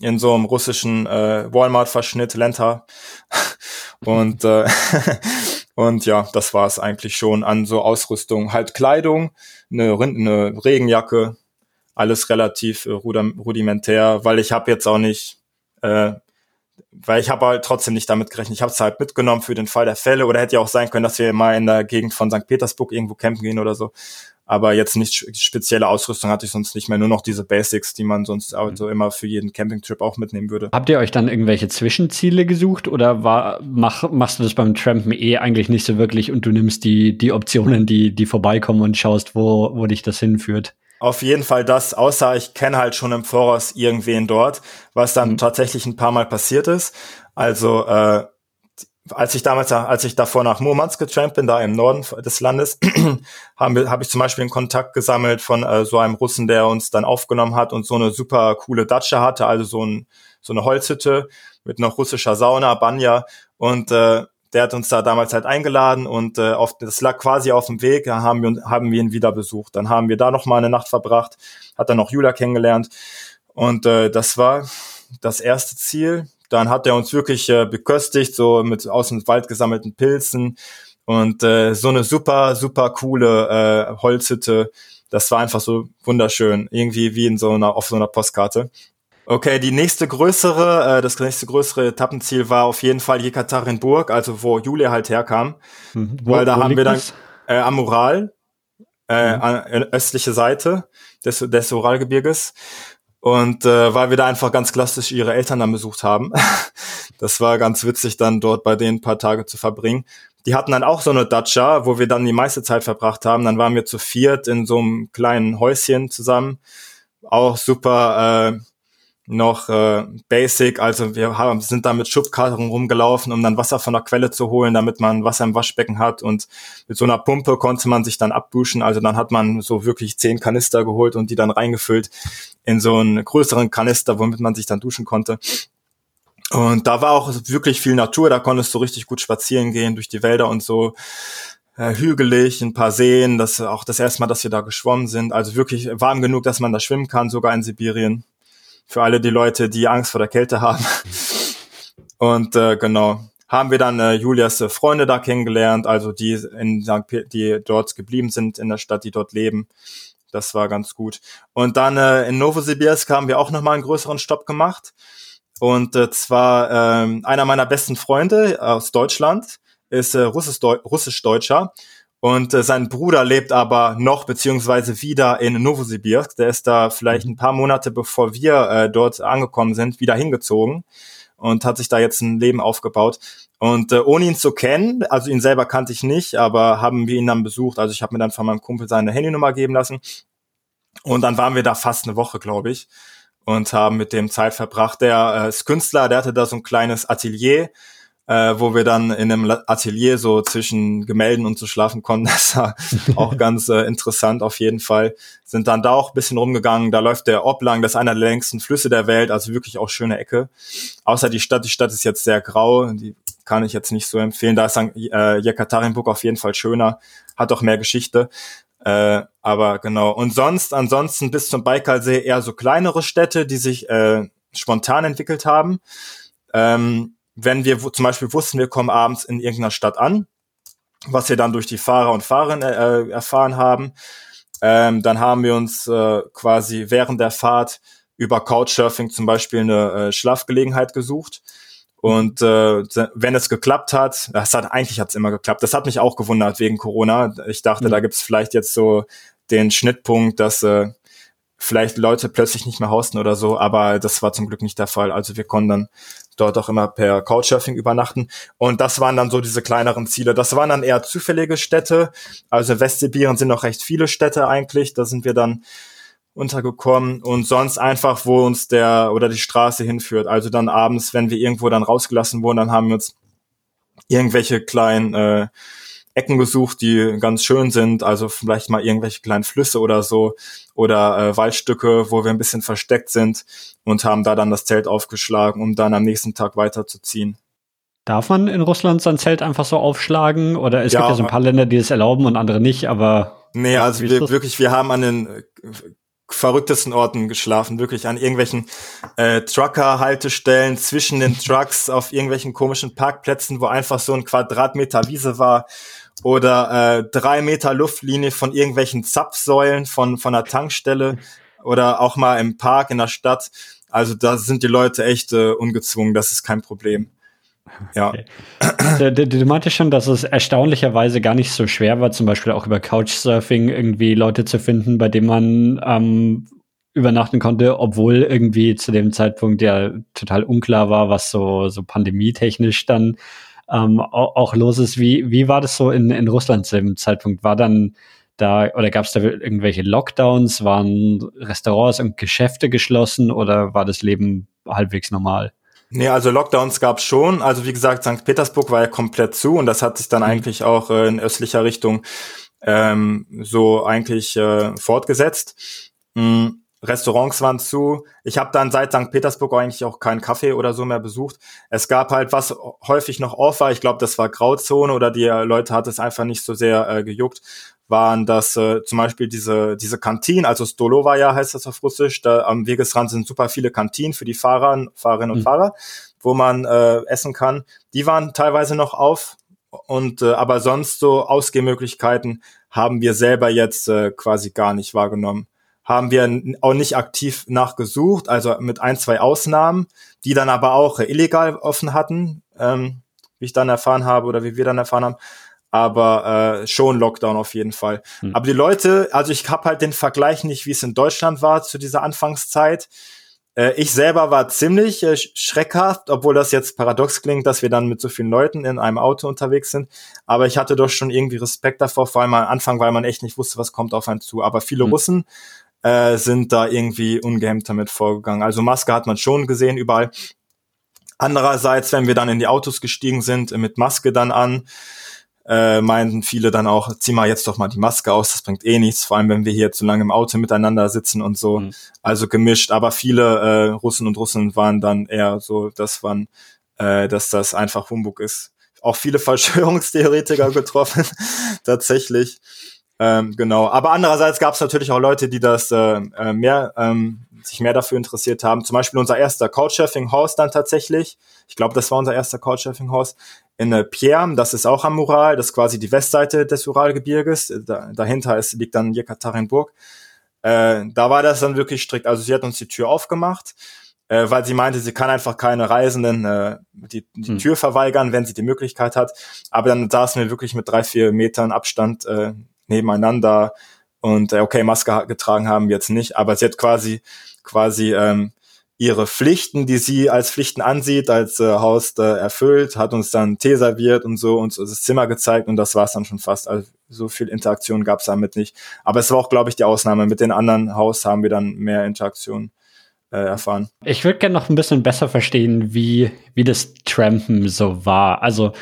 In so einem russischen äh, Walmart-Verschnitt, Lenta. Und, äh, und ja, das war es eigentlich schon an so Ausrüstung. Halt Kleidung, eine, eine Regenjacke, alles relativ äh, rudimentär, weil ich habe jetzt auch nicht, äh, weil ich habe halt trotzdem nicht damit gerechnet. Ich habe es halt mitgenommen für den Fall der Fälle oder hätte ja auch sein können, dass wir mal in der Gegend von St. Petersburg irgendwo campen gehen oder so aber jetzt nicht spezielle Ausrüstung hatte ich sonst nicht mehr, nur noch diese Basics, die man sonst also mhm. immer für jeden Campingtrip auch mitnehmen würde. Habt ihr euch dann irgendwelche Zwischenziele gesucht oder war, mach, machst du das beim Trampen eh eigentlich nicht so wirklich und du nimmst die, die Optionen, die, die vorbeikommen und schaust, wo, wo dich das hinführt? Auf jeden Fall das, außer ich kenne halt schon im Voraus irgendwen dort, was dann mhm. tatsächlich ein paar Mal passiert ist. Also äh, als ich damals, als ich davor nach Murmansk getrampt bin, da im Norden des Landes, habe ich zum Beispiel einen Kontakt gesammelt von äh, so einem Russen, der uns dann aufgenommen hat und so eine super coole Datscha hatte, also so, ein, so eine Holzhütte mit noch russischer Sauna, Banja und äh, der hat uns da damals halt eingeladen und äh, auf, das lag quasi auf dem Weg, da haben wir, haben wir ihn wieder besucht. Dann haben wir da noch mal eine Nacht verbracht, hat dann noch Julia kennengelernt und äh, das war das erste Ziel dann hat er uns wirklich äh, beköstigt, so mit aus dem Wald gesammelten Pilzen und äh, so eine super, super coole äh, Holzhütte. Das war einfach so wunderschön, irgendwie wie in so einer auf so einer Postkarte. Okay, die nächste größere, äh, das nächste größere Etappenziel war auf jeden Fall Jekaterinburg, also wo Julia halt herkam, mhm. wo, weil da haben wir dann äh, am Ural, äh, mhm. an, östliche Seite des, des Uralgebirges und äh, weil wir da einfach ganz klassisch ihre Eltern dann besucht haben. das war ganz witzig, dann dort bei denen ein paar Tage zu verbringen. Die hatten dann auch so eine Datscha, wo wir dann die meiste Zeit verbracht haben. Dann waren wir zu viert in so einem kleinen Häuschen zusammen. Auch super äh, noch äh, basic, also wir haben, sind da mit Schubkarren rumgelaufen, um dann Wasser von der Quelle zu holen, damit man Wasser im Waschbecken hat. Und mit so einer Pumpe konnte man sich dann abduschen, also dann hat man so wirklich zehn Kanister geholt und die dann reingefüllt in so einen größeren Kanister, womit man sich dann duschen konnte. Und da war auch wirklich viel Natur, da konntest du richtig gut spazieren gehen durch die Wälder und so. Äh, hügelig, ein paar Seen, das auch das erste Mal, dass wir da geschwommen sind, also wirklich warm genug, dass man da schwimmen kann, sogar in Sibirien für alle die Leute, die Angst vor der Kälte haben. Und äh, genau, haben wir dann äh, Julias äh, Freunde da kennengelernt, also die in St. P die dort geblieben sind in der Stadt, die dort leben. Das war ganz gut. Und dann äh, in Novosibirsk haben wir auch nochmal einen größeren Stopp gemacht. Und äh, zwar äh, einer meiner besten Freunde aus Deutschland ist äh, Russisch-Deutscher und äh, sein Bruder lebt aber noch beziehungsweise wieder in Novosibirsk. Der ist da vielleicht mhm. ein paar Monate bevor wir äh, dort angekommen sind, wieder hingezogen und hat sich da jetzt ein Leben aufgebaut. Und äh, ohne ihn zu kennen, also ihn selber kannte ich nicht, aber haben wir ihn dann besucht. Also ich habe mir dann von meinem Kumpel seine Handynummer geben lassen. Und dann waren wir da fast eine Woche, glaube ich, und haben mit dem Zeit verbracht. Der äh, ist Künstler, der hatte da so ein kleines Atelier äh, wo wir dann in einem Atelier so zwischen Gemälden und so schlafen konnten. Das war auch ganz äh, interessant auf jeden Fall. Sind dann da auch ein bisschen rumgegangen. Da läuft der Ob lang, das ist einer der längsten Flüsse der Welt, also wirklich auch schöne Ecke. Außer die Stadt, die Stadt ist jetzt sehr grau, die kann ich jetzt nicht so empfehlen. Da ist dann äh, Jekaterinburg auf jeden Fall schöner, hat auch mehr Geschichte. Äh, aber genau. Und sonst, ansonsten bis zum Baikalsee eher so kleinere Städte, die sich äh, spontan entwickelt haben. Ähm, wenn wir zum Beispiel wussten, wir kommen abends in irgendeiner Stadt an, was wir dann durch die Fahrer und Fahrerinnen äh, erfahren haben, ähm, dann haben wir uns äh, quasi während der Fahrt über Couchsurfing zum Beispiel eine äh, Schlafgelegenheit gesucht. Und äh, wenn es geklappt hat, das hat eigentlich hat es immer geklappt. Das hat mich auch gewundert wegen Corona. Ich dachte, mhm. da gibt es vielleicht jetzt so den Schnittpunkt, dass äh, vielleicht Leute plötzlich nicht mehr hosten oder so, aber das war zum Glück nicht der Fall. Also wir konnten dann dort auch immer per Couchsurfing übernachten. Und das waren dann so diese kleineren Ziele. Das waren dann eher zufällige Städte. Also Westsibirien sind noch recht viele Städte eigentlich. Da sind wir dann untergekommen und sonst einfach, wo uns der oder die Straße hinführt. Also dann abends, wenn wir irgendwo dann rausgelassen wurden, dann haben wir uns irgendwelche kleinen äh, Ecken gesucht, die ganz schön sind, also vielleicht mal irgendwelche kleinen Flüsse oder so oder äh, Waldstücke, wo wir ein bisschen versteckt sind und haben da dann das Zelt aufgeschlagen, um dann am nächsten Tag weiterzuziehen. Darf man in Russland sein Zelt einfach so aufschlagen? Oder es ja, gibt ja so ein paar Länder, die es erlauben und andere nicht, aber. Nee, also wir, wirklich, wir haben an den äh, verrücktesten Orten geschlafen, wirklich an irgendwelchen äh, Trucker-Haltestellen zwischen den Trucks auf irgendwelchen komischen Parkplätzen, wo einfach so ein Quadratmeter Wiese war oder äh, drei Meter Luftlinie von irgendwelchen Zapfsäulen von, von einer Tankstelle oder auch mal im Park in der Stadt. Also da sind die Leute echt äh, ungezwungen, das ist kein Problem. Ja. Okay. Du, du, du meintest schon, dass es erstaunlicherweise gar nicht so schwer war, zum Beispiel auch über Couchsurfing irgendwie Leute zu finden, bei denen man ähm, übernachten konnte, obwohl irgendwie zu dem Zeitpunkt ja total unklar war, was so, so pandemietechnisch dann ähm, auch, auch, los ist. Wie, wie war das so in, in Russland zu dem Zeitpunkt? War dann da oder gab es da irgendwelche Lockdowns? Waren Restaurants und Geschäfte geschlossen oder war das Leben halbwegs normal? Nee, also Lockdowns gab es schon. Also wie gesagt, St. Petersburg war ja komplett zu und das hat sich dann mhm. eigentlich auch äh, in östlicher Richtung ähm, so eigentlich äh, fortgesetzt. Mhm. Restaurants waren zu. Ich habe dann seit St. Petersburg eigentlich auch keinen Kaffee oder so mehr besucht. Es gab halt, was häufig noch off war, ich glaube, das war Grauzone oder die Leute hat es einfach nicht so sehr äh, gejuckt, waren das äh, zum Beispiel diese, diese Kantinen, also Stolovaja heißt das auf Russisch, da am Wegesrand sind super viele Kantinen für die Fahrer, Fahrerinnen und mhm. Fahrer, wo man äh, essen kann. Die waren teilweise noch auf und äh, aber sonst so Ausgehmöglichkeiten haben wir selber jetzt äh, quasi gar nicht wahrgenommen haben wir auch nicht aktiv nachgesucht, also mit ein, zwei Ausnahmen, die dann aber auch illegal offen hatten, ähm, wie ich dann erfahren habe oder wie wir dann erfahren haben. Aber äh, schon Lockdown auf jeden Fall. Hm. Aber die Leute, also ich habe halt den Vergleich nicht, wie es in Deutschland war zu dieser Anfangszeit. Äh, ich selber war ziemlich äh, schreckhaft, obwohl das jetzt paradox klingt, dass wir dann mit so vielen Leuten in einem Auto unterwegs sind. Aber ich hatte doch schon irgendwie Respekt davor, vor allem am Anfang, weil man echt nicht wusste, was kommt auf einen zu. Aber viele hm. Russen äh, sind da irgendwie ungehemmt damit vorgegangen. Also Maske hat man schon gesehen überall. Andererseits, wenn wir dann in die Autos gestiegen sind, mit Maske dann an, äh, meinten viele dann auch, zieh mal jetzt doch mal die Maske aus, das bringt eh nichts, vor allem wenn wir hier zu lange im Auto miteinander sitzen und so. Mhm. Also gemischt, aber viele äh, Russen und Russen waren dann eher so, dass man, äh, dass das einfach Humbug ist. Auch viele Verschwörungstheoretiker getroffen, tatsächlich. Ähm, genau. Aber andererseits gab es natürlich auch Leute, die das äh, äh, mehr, ähm, sich mehr dafür interessiert haben. Zum Beispiel unser erster Couchsurfing-Haus dann tatsächlich. Ich glaube, das war unser erster Couchsurfing-Haus in äh, Pierre. Das ist auch am Ural. Das ist quasi die Westseite des Uralgebirges. Da, dahinter ist, liegt dann Jekaterinburg. Äh, da war das dann wirklich strikt. Also sie hat uns die Tür aufgemacht äh, weil sie meinte, sie kann einfach keine Reisenden äh, die, die hm. Tür verweigern, wenn sie die Möglichkeit hat. Aber dann saßen wir wirklich mit drei, vier Metern Abstand äh, nebeneinander und äh, okay, Maske getragen haben jetzt nicht, aber sie hat quasi quasi ähm, ihre Pflichten, die sie als Pflichten ansieht, als äh, Haus äh, erfüllt, hat uns dann Tee serviert und so uns das Zimmer gezeigt und das war es dann schon fast. Also so viel Interaktion gab es damit nicht. Aber es war auch, glaube ich, die Ausnahme. Mit den anderen Haus haben wir dann mehr Interaktion äh, erfahren. Ich würde gerne noch ein bisschen besser verstehen, wie, wie das Trampen so war. Also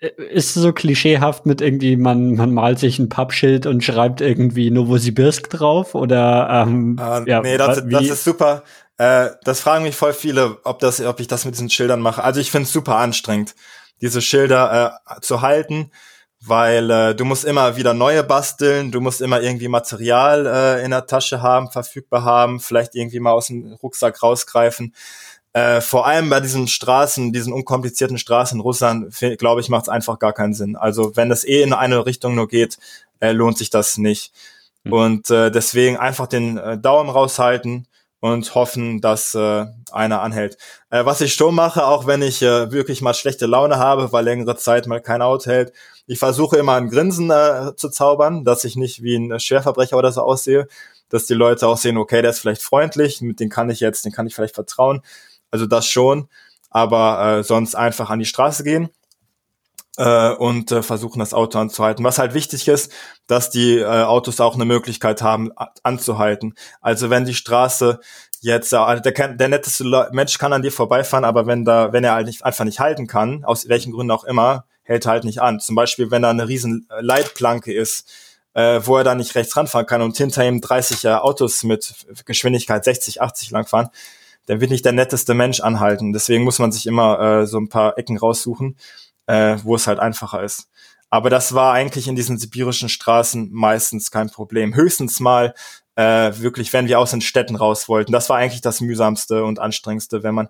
ist so klischeehaft mit irgendwie, man, man malt sich ein Pappschild und schreibt irgendwie Novosibirsk drauf oder ähm, äh, ja, nee, das, das ist super. Äh, das fragen mich voll viele, ob das, ob ich das mit diesen Schildern mache. Also ich finde es super anstrengend, diese Schilder äh, zu halten, weil äh, du musst immer wieder neue basteln, du musst immer irgendwie Material äh, in der Tasche haben, verfügbar haben, vielleicht irgendwie mal aus dem Rucksack rausgreifen. Äh, vor allem bei diesen Straßen, diesen unkomplizierten Straßen in Russland, glaube ich, macht es einfach gar keinen Sinn. Also wenn es eh in eine Richtung nur geht, äh, lohnt sich das nicht. Mhm. Und äh, deswegen einfach den äh, Daumen raushalten und hoffen, dass äh, einer anhält. Äh, was ich schon mache, auch wenn ich äh, wirklich mal schlechte Laune habe, weil längere Zeit mal kein Auto hält, ich versuche immer ein Grinsen äh, zu zaubern, dass ich nicht wie ein Schwerverbrecher oder so aussehe, dass die Leute auch sehen, okay, der ist vielleicht freundlich, mit dem kann ich jetzt, den kann ich vielleicht vertrauen. Also das schon, aber äh, sonst einfach an die Straße gehen äh, und äh, versuchen, das Auto anzuhalten. Was halt wichtig ist, dass die äh, Autos auch eine Möglichkeit haben, anzuhalten. Also wenn die Straße jetzt, äh, der, der netteste Mensch kann an dir vorbeifahren, aber wenn da, wenn er halt nicht, einfach nicht halten kann, aus welchen Gründen auch immer, hält er halt nicht an. Zum Beispiel, wenn da eine riesen Leitplanke ist, äh, wo er da nicht rechts ranfahren kann und hinter ihm 30 Autos mit Geschwindigkeit 60, 80 lang der wird nicht der netteste Mensch anhalten. Deswegen muss man sich immer äh, so ein paar Ecken raussuchen, äh, wo es halt einfacher ist. Aber das war eigentlich in diesen sibirischen Straßen meistens kein Problem. Höchstens mal äh, wirklich, wenn wir aus den Städten raus wollten. Das war eigentlich das mühsamste und anstrengendste, wenn man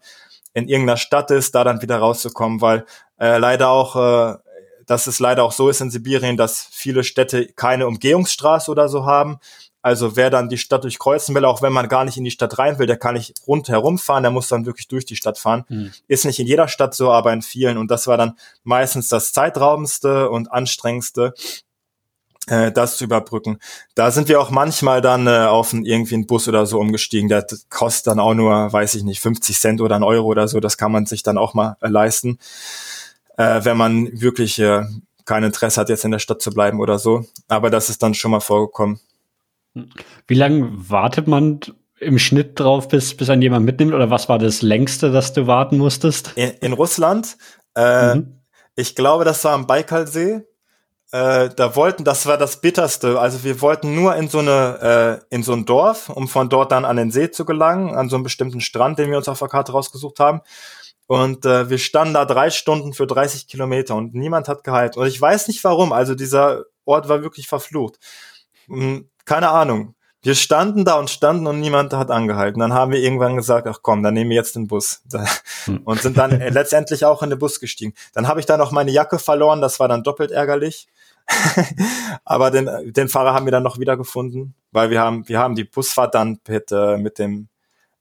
in irgendeiner Stadt ist, da dann wieder rauszukommen, weil äh, leider auch, äh, dass es leider auch so ist in Sibirien, dass viele Städte keine Umgehungsstraße oder so haben. Also wer dann die Stadt durchkreuzen will, auch wenn man gar nicht in die Stadt rein will, der kann nicht rundherum fahren, der muss dann wirklich durch die Stadt fahren. Mhm. Ist nicht in jeder Stadt so, aber in vielen. Und das war dann meistens das zeitraubendste und anstrengendste äh, das zu überbrücken. Da sind wir auch manchmal dann äh, auf einen, irgendwie einen Bus oder so umgestiegen. Der kostet dann auch nur, weiß ich nicht, 50 Cent oder ein Euro oder so. Das kann man sich dann auch mal äh, leisten, äh, wenn man wirklich äh, kein Interesse hat, jetzt in der Stadt zu bleiben oder so. Aber das ist dann schon mal vorgekommen. Wie lange wartet man im Schnitt drauf bist, bis ein jemand mitnimmt? Oder was war das längste, dass du warten musstest? In, in Russland, äh, mhm. ich glaube, das war am Baikalsee. Äh, da wollten, das war das bitterste. Also wir wollten nur in so eine, äh, in so ein Dorf, um von dort dann an den See zu gelangen, an so einen bestimmten Strand, den wir uns auf der Karte rausgesucht haben. Und äh, wir standen da drei Stunden für 30 Kilometer und niemand hat gehalten. Und ich weiß nicht warum. Also dieser Ort war wirklich verflucht. Hm, keine Ahnung. Wir standen da und standen und niemand hat angehalten. Dann haben wir irgendwann gesagt, ach komm, dann nehmen wir jetzt den Bus. Hm. Und sind dann letztendlich auch in den Bus gestiegen. Dann habe ich da noch meine Jacke verloren, das war dann doppelt ärgerlich. Aber den, den Fahrer haben wir dann noch wiedergefunden, weil wir haben, wir haben die Busfahrt dann mit, äh, mit dem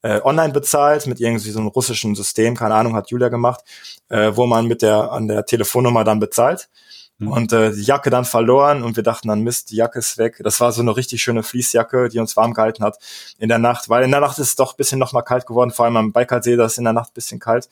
äh, online bezahlt, mit irgendwie so einem russischen System, keine Ahnung, hat Julia gemacht, äh, wo man mit der an der Telefonnummer dann bezahlt. Mhm. Und äh, die Jacke dann verloren und wir dachten dann, Mist, die Jacke ist weg. Das war so eine richtig schöne Fließjacke, die uns warm gehalten hat in der Nacht, weil in der Nacht ist es doch ein bisschen noch mal kalt geworden, vor allem am Baikalsee, da ist in der Nacht ein bisschen kalt.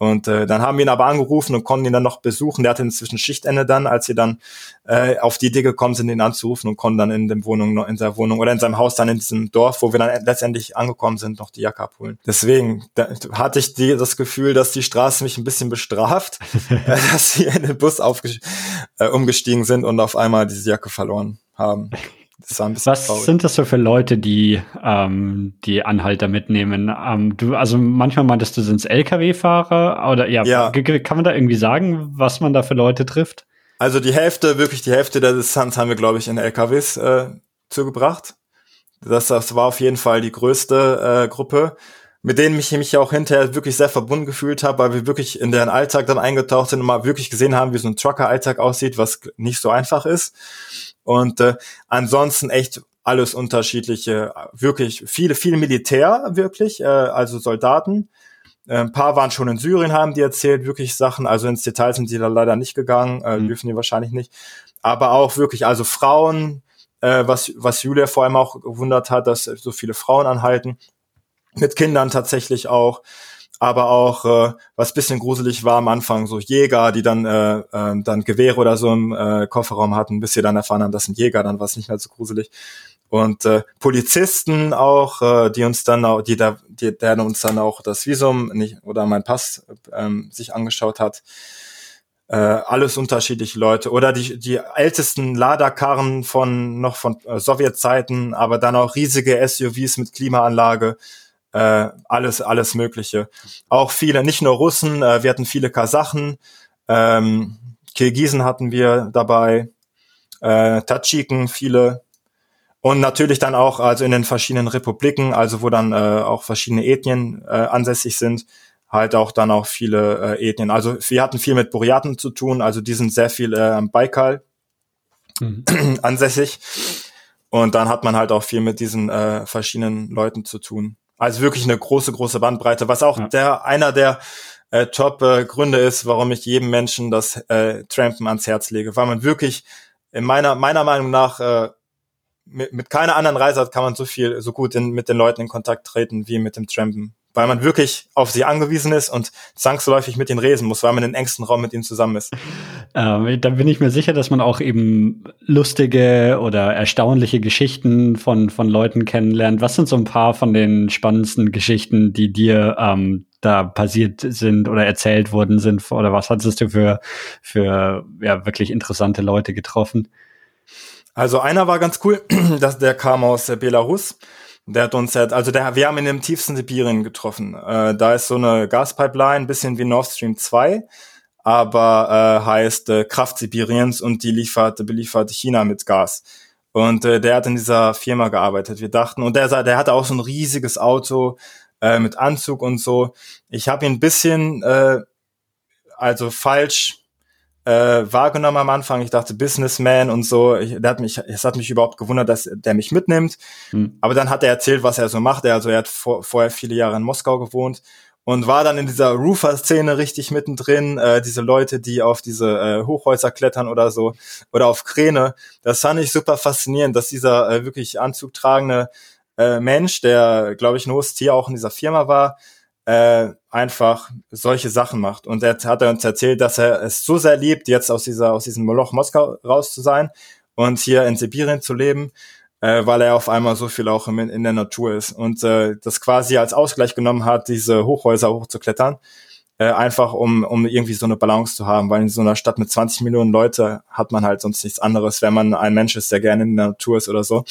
Und äh, dann haben wir ihn aber angerufen und konnten ihn dann noch besuchen. Der hatte inzwischen Schichtende dann, als wir dann äh, auf die Idee gekommen sind, ihn anzurufen und konnten dann in dem Wohnung, in der Wohnung oder in seinem Haus dann in diesem Dorf, wo wir dann letztendlich angekommen sind, noch die Jacke abholen. Deswegen hatte ich die, das Gefühl, dass die Straße mich ein bisschen bestraft, äh, dass sie in den Bus äh, umgestiegen sind und auf einmal diese Jacke verloren haben. Was traurig. sind das so für Leute, die ähm, die Anhalter mitnehmen? Ähm, du, also manchmal meintest du, sind es LKW-Fahrer oder ja, ja, kann man da irgendwie sagen, was man da für Leute trifft? Also die Hälfte, wirklich die Hälfte der Distanz haben wir, glaube ich, in LKWs äh, zugebracht. Das, das war auf jeden Fall die größte äh, Gruppe, mit denen ich mich auch hinterher wirklich sehr verbunden gefühlt habe, weil wir wirklich in deren Alltag dann eingetaucht sind und mal wirklich gesehen haben, wie so ein Trucker-Alltag aussieht, was nicht so einfach ist. Und äh, ansonsten echt alles unterschiedliche, wirklich viele, viele Militär, wirklich, äh, also Soldaten. Äh, ein paar waren schon in Syrien, haben die erzählt, wirklich Sachen. Also ins Detail sind die da leider nicht gegangen, äh, mhm. dürfen die wahrscheinlich nicht. Aber auch wirklich, also Frauen, äh, was, was Julia vor allem auch gewundert hat, dass so viele Frauen anhalten. Mit Kindern tatsächlich auch aber auch äh, was bisschen gruselig war am Anfang, so Jäger, die dann äh, äh, dann Gewehre oder so im äh, Kofferraum hatten, bis sie dann erfahren haben, das sind Jäger, dann war es nicht mehr so gruselig. Und äh, Polizisten auch, äh, die uns dann auch, die da, die, der uns dann auch das Visum nicht oder mein Pass ähm, sich angeschaut hat. Äh, alles unterschiedliche Leute oder die die ältesten Laderkarren von noch von äh, Sowjetzeiten, aber dann auch riesige SUVs mit Klimaanlage äh, alles, alles Mögliche. Auch viele, nicht nur Russen, äh, wir hatten viele Kasachen, ähm, Kirgisen hatten wir dabei, äh, Tadschiken, viele. Und natürlich dann auch, also in den verschiedenen Republiken, also wo dann äh, auch verschiedene Ethnien äh, ansässig sind, halt auch dann auch viele äh, Ethnien. Also wir hatten viel mit Buryaten zu tun, also die sind sehr viel äh, am Baikal mhm. ansässig. Und dann hat man halt auch viel mit diesen äh, verschiedenen Leuten zu tun. Also wirklich eine große, große Bandbreite, was auch ja. der einer der äh, Top-Gründe äh, ist, warum ich jedem Menschen das äh, Trampen ans Herz lege, weil man wirklich in meiner meiner Meinung nach äh, mit, mit keiner anderen Reise kann man so viel so gut in, mit den Leuten in Kontakt treten wie mit dem Trampen weil man wirklich auf sie angewiesen ist und zwangsläufig mit ihnen reden muss, weil man in den engsten Raum mit ihnen zusammen ist. Ähm, dann bin ich mir sicher, dass man auch eben lustige oder erstaunliche Geschichten von, von Leuten kennenlernt. Was sind so ein paar von den spannendsten Geschichten, die dir ähm, da passiert sind oder erzählt worden sind? Oder was hattest du für, für ja, wirklich interessante Leute getroffen? Also einer war ganz cool, dass der kam aus Belarus der hat uns halt, also der, wir haben ihn im tiefsten Sibirien getroffen. Äh, da ist so eine Gaspipeline, bisschen wie Nord Stream 2, aber äh, heißt äh, Kraft Sibiriens und die liefert, beliefert China mit Gas. Und äh, der hat in dieser Firma gearbeitet. Wir dachten, und der, der hatte auch so ein riesiges Auto äh, mit Anzug und so. Ich habe ihn ein bisschen, äh, also falsch äh, wahrgenommen am Anfang. Ich dachte Businessman und so. Ich, der hat mich, es hat mich überhaupt gewundert, dass der mich mitnimmt. Mhm. Aber dann hat er erzählt, was er so macht. Er, also er hat vor, vorher viele Jahre in Moskau gewohnt und war dann in dieser Roofer-Szene richtig mittendrin. Äh, diese Leute, die auf diese äh, Hochhäuser klettern oder so oder auf Kräne. Das fand ich super faszinierend, dass dieser äh, wirklich anzugtragende äh, Mensch, der glaube ich ein hohes Tier auch in dieser Firma war, äh, einfach solche Sachen macht. Und er hat er uns erzählt, dass er es so sehr liebt, jetzt aus dieser aus diesem Moloch Moskau raus zu sein und hier in Sibirien zu leben. äh, weil er auf einmal so viel auch in, in der Natur ist und äh, das quasi als Ausgleich genommen hat, diese Hochhäuser hochzuklettern, äh, einfach um, um irgendwie so eine Balance zu haben, weil in so einer Stadt mit 20 Millionen Leute hat man halt sonst nichts anderes, wenn man ein Mensch ist, der gerne in der Natur ist oder so.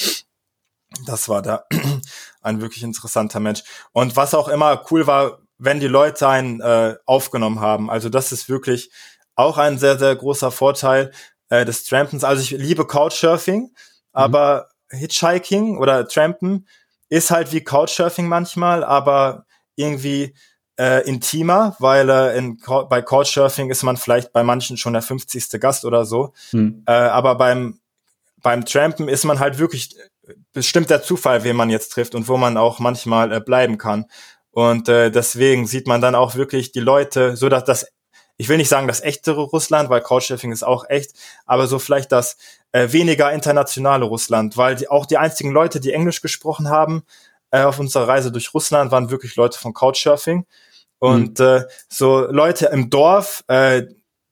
Das war da ein wirklich interessanter Mensch. Und was auch immer cool war, wenn die Leute einen äh, aufgenommen haben. Also das ist wirklich auch ein sehr, sehr großer Vorteil äh, des Trampens. Also ich liebe Couchsurfing, mhm. aber Hitchhiking oder Trampen ist halt wie Couchsurfing manchmal, aber irgendwie äh, intimer, weil äh, in, bei Couchsurfing ist man vielleicht bei manchen schon der 50. Gast oder so. Mhm. Äh, aber beim, beim Trampen ist man halt wirklich bestimmt der Zufall, wen man jetzt trifft und wo man auch manchmal äh, bleiben kann. Und äh, deswegen sieht man dann auch wirklich die Leute, so dass das, ich will nicht sagen das echtere Russland, weil Couchsurfing ist auch echt, aber so vielleicht das äh, weniger internationale Russland, weil die, auch die einzigen Leute, die Englisch gesprochen haben äh, auf unserer Reise durch Russland, waren wirklich Leute von Couchsurfing. Und mhm. äh, so Leute im Dorf, äh,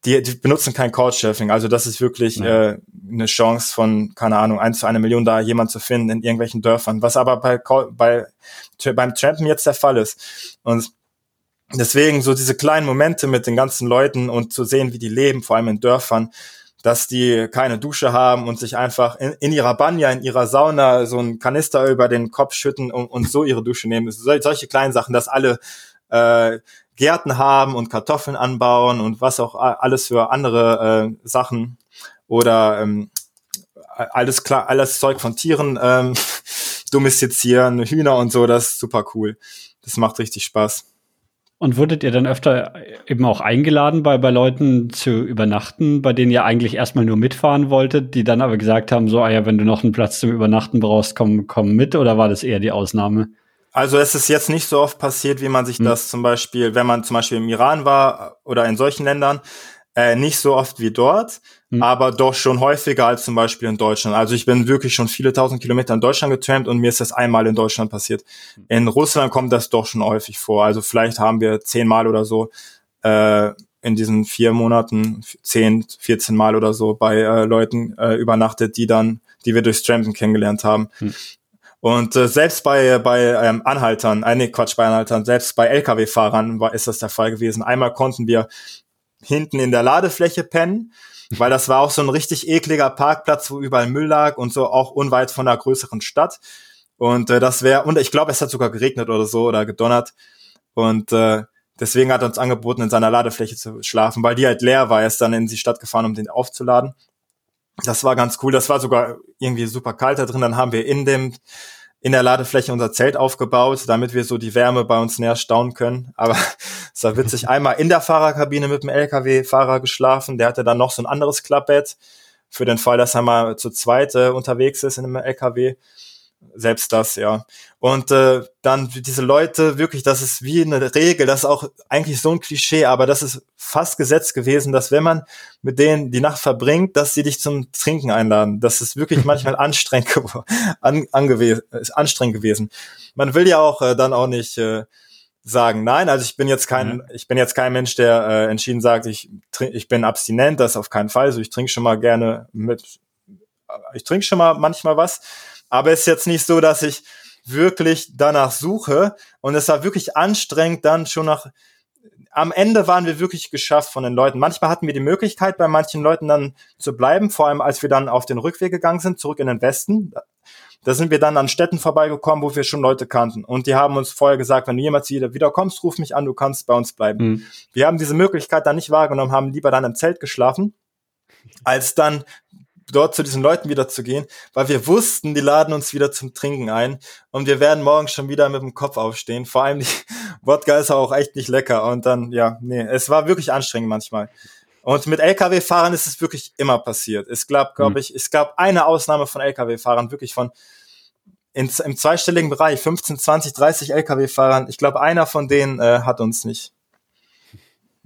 die, die benutzen kein Couchsurfing. Also das ist wirklich äh, eine Chance von, keine Ahnung, eins zu einer Million da jemand zu finden in irgendwelchen Dörfern, was aber bei, bei beim Trampen jetzt der Fall ist. Und deswegen so diese kleinen Momente mit den ganzen Leuten und zu sehen, wie die leben, vor allem in Dörfern, dass die keine Dusche haben und sich einfach in, in ihrer Banja, in ihrer Sauna so einen Kanister über den Kopf schütten und, und so ihre Dusche nehmen. So, solche kleinen Sachen, dass alle äh, Gärten haben und Kartoffeln anbauen und was auch alles für andere äh, Sachen oder ähm, alles klar, alles Zeug von Tieren ähm, domestizieren, Hühner und so, das ist super cool. Das macht richtig Spaß. Und wurdet ihr dann öfter eben auch eingeladen, bei, bei Leuten zu übernachten, bei denen ihr eigentlich erstmal nur mitfahren wolltet, die dann aber gesagt haben, so, ah ja, wenn du noch einen Platz zum Übernachten brauchst, komm, komm mit, oder war das eher die Ausnahme? Also es ist jetzt nicht so oft passiert, wie man sich hm. das zum Beispiel, wenn man zum Beispiel im Iran war oder in solchen Ländern, äh, nicht so oft wie dort, hm. aber doch schon häufiger als zum Beispiel in Deutschland. Also ich bin wirklich schon viele tausend Kilometer in Deutschland getrampt und mir ist das einmal in Deutschland passiert. In Russland kommt das doch schon häufig vor. Also vielleicht haben wir zehnmal oder so äh, in diesen vier Monaten, zehn, 14 Mal oder so bei äh, Leuten äh, übernachtet, die dann, die wir durchs Trampen kennengelernt haben. Hm. Und äh, selbst bei, bei ähm, Anhaltern, äh, nee, Quatsch, bei Anhaltern, selbst bei Lkw-Fahrern war, ist das der Fall gewesen. Einmal konnten wir hinten in der Ladefläche pennen, weil das war auch so ein richtig ekliger Parkplatz, wo überall Müll lag und so auch unweit von einer größeren Stadt. Und äh, das wäre, und ich glaube, es hat sogar geregnet oder so oder gedonnert. Und äh, deswegen hat er uns angeboten, in seiner Ladefläche zu schlafen, weil die halt leer war. Er ist dann in die Stadt gefahren, um den aufzuladen. Das war ganz cool. Das war sogar irgendwie super kalt da drin. Dann haben wir in dem in der Ladefläche unser Zelt aufgebaut, damit wir so die Wärme bei uns näher stauen können. Aber es war witzig. Einmal in der Fahrerkabine mit dem LKW-Fahrer geschlafen. Der hatte dann noch so ein anderes Klappbett für den Fall, dass er mal zu zweit äh, unterwegs ist in einem LKW selbst das, ja. Und äh, dann diese Leute, wirklich, das ist wie eine Regel, das ist auch eigentlich so ein Klischee, aber das ist fast Gesetz gewesen, dass wenn man mit denen die Nacht verbringt, dass sie dich zum Trinken einladen. Das ist wirklich manchmal anstrengend, an, ist anstrengend gewesen. Man will ja auch äh, dann auch nicht äh, sagen, nein, also ich bin jetzt kein, mhm. ich bin jetzt kein Mensch, der äh, entschieden sagt, ich, ich bin abstinent, das auf keinen Fall. So, ich trinke schon mal gerne mit, ich trinke schon mal manchmal was aber es ist jetzt nicht so, dass ich wirklich danach suche. Und es war wirklich anstrengend, dann schon nach. Am Ende waren wir wirklich geschafft von den Leuten. Manchmal hatten wir die Möglichkeit, bei manchen Leuten dann zu bleiben, vor allem als wir dann auf den Rückweg gegangen sind, zurück in den Westen. Da sind wir dann an Städten vorbeigekommen, wo wir schon Leute kannten. Und die haben uns vorher gesagt, wenn du jemals wieder wiederkommst, ruf mich an, du kannst bei uns bleiben. Mhm. Wir haben diese Möglichkeit dann nicht wahrgenommen, haben lieber dann im Zelt geschlafen, als dann dort zu diesen Leuten wieder zu gehen, weil wir wussten, die laden uns wieder zum Trinken ein und wir werden morgen schon wieder mit dem Kopf aufstehen. Vor allem die Wodka ist auch echt nicht lecker und dann, ja, nee, es war wirklich anstrengend manchmal. Und mit Lkw-Fahrern ist es wirklich immer passiert. Es gab, glaube mhm. ich, es gab eine Ausnahme von Lkw-Fahrern, wirklich von in, im zweistelligen Bereich, 15, 20, 30 Lkw-Fahrern. Ich glaube, einer von denen äh, hat uns nicht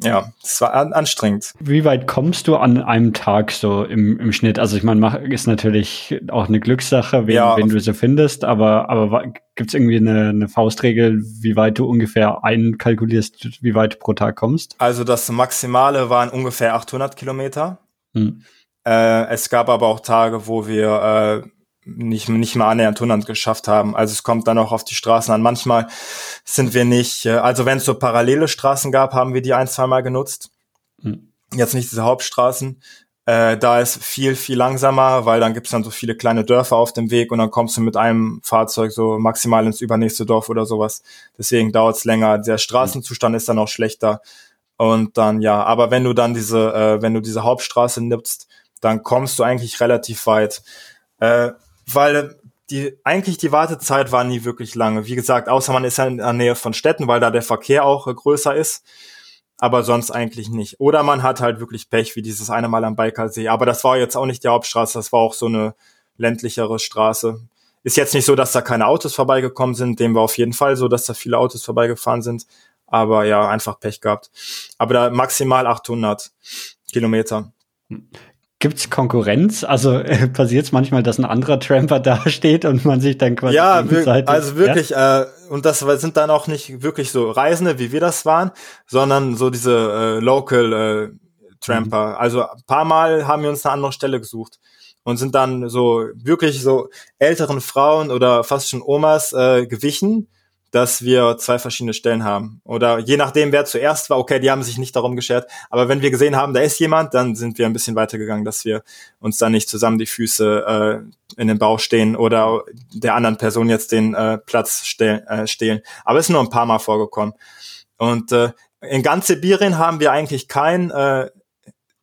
ja, es war an, anstrengend. Wie weit kommst du an einem Tag so im, im Schnitt? Also ich meine, ist natürlich auch eine Glückssache, wen, ja, wen du so findest, aber, aber gibt es irgendwie eine, eine Faustregel, wie weit du ungefähr einkalkulierst, wie weit pro Tag kommst? Also das Maximale waren ungefähr 800 Kilometer. Hm. Äh, es gab aber auch Tage, wo wir nicht, nicht mal annähernd 100 geschafft haben. Also es kommt dann auch auf die Straßen an. Manchmal sind wir nicht, äh, also wenn es so parallele Straßen gab, haben wir die ein, zwei Mal genutzt. Hm. Jetzt nicht diese Hauptstraßen. Äh, da ist viel, viel langsamer, weil dann gibt es dann so viele kleine Dörfer auf dem Weg und dann kommst du mit einem Fahrzeug so maximal ins übernächste Dorf oder sowas. Deswegen dauert es länger. Der Straßenzustand ist dann auch schlechter. Und dann, ja, aber wenn du dann diese, äh, wenn du diese Hauptstraße nimmst, dann kommst du eigentlich relativ weit. Äh, weil die, eigentlich die Wartezeit war nie wirklich lange. Wie gesagt, außer man ist ja in der Nähe von Städten, weil da der Verkehr auch äh, größer ist. Aber sonst eigentlich nicht. Oder man hat halt wirklich Pech, wie dieses eine Mal am Baikalsee. Aber das war jetzt auch nicht die Hauptstraße, das war auch so eine ländlichere Straße. Ist jetzt nicht so, dass da keine Autos vorbeigekommen sind. Dem war auf jeden Fall so, dass da viele Autos vorbeigefahren sind. Aber ja, einfach Pech gehabt. Aber da maximal 800 Kilometer. Gibt's Konkurrenz? Also äh, passiert es manchmal, dass ein anderer Tramper da steht und man sich dann quasi Ja, also wirklich, ja? äh, und das sind dann auch nicht wirklich so Reisende, wie wir das waren, sondern so diese äh, Local äh, Tramper. Mhm. Also ein paar Mal haben wir uns eine andere Stelle gesucht und sind dann so wirklich so älteren Frauen oder fast schon Omas äh, gewichen dass wir zwei verschiedene Stellen haben. Oder je nachdem, wer zuerst war, okay, die haben sich nicht darum geschert. Aber wenn wir gesehen haben, da ist jemand, dann sind wir ein bisschen weitergegangen, dass wir uns dann nicht zusammen die Füße äh, in den Bauch stehen oder der anderen Person jetzt den äh, Platz ste äh, stehlen. Aber es ist nur ein paar Mal vorgekommen. Und äh, in ganz Sibirien haben wir eigentlich keinen äh,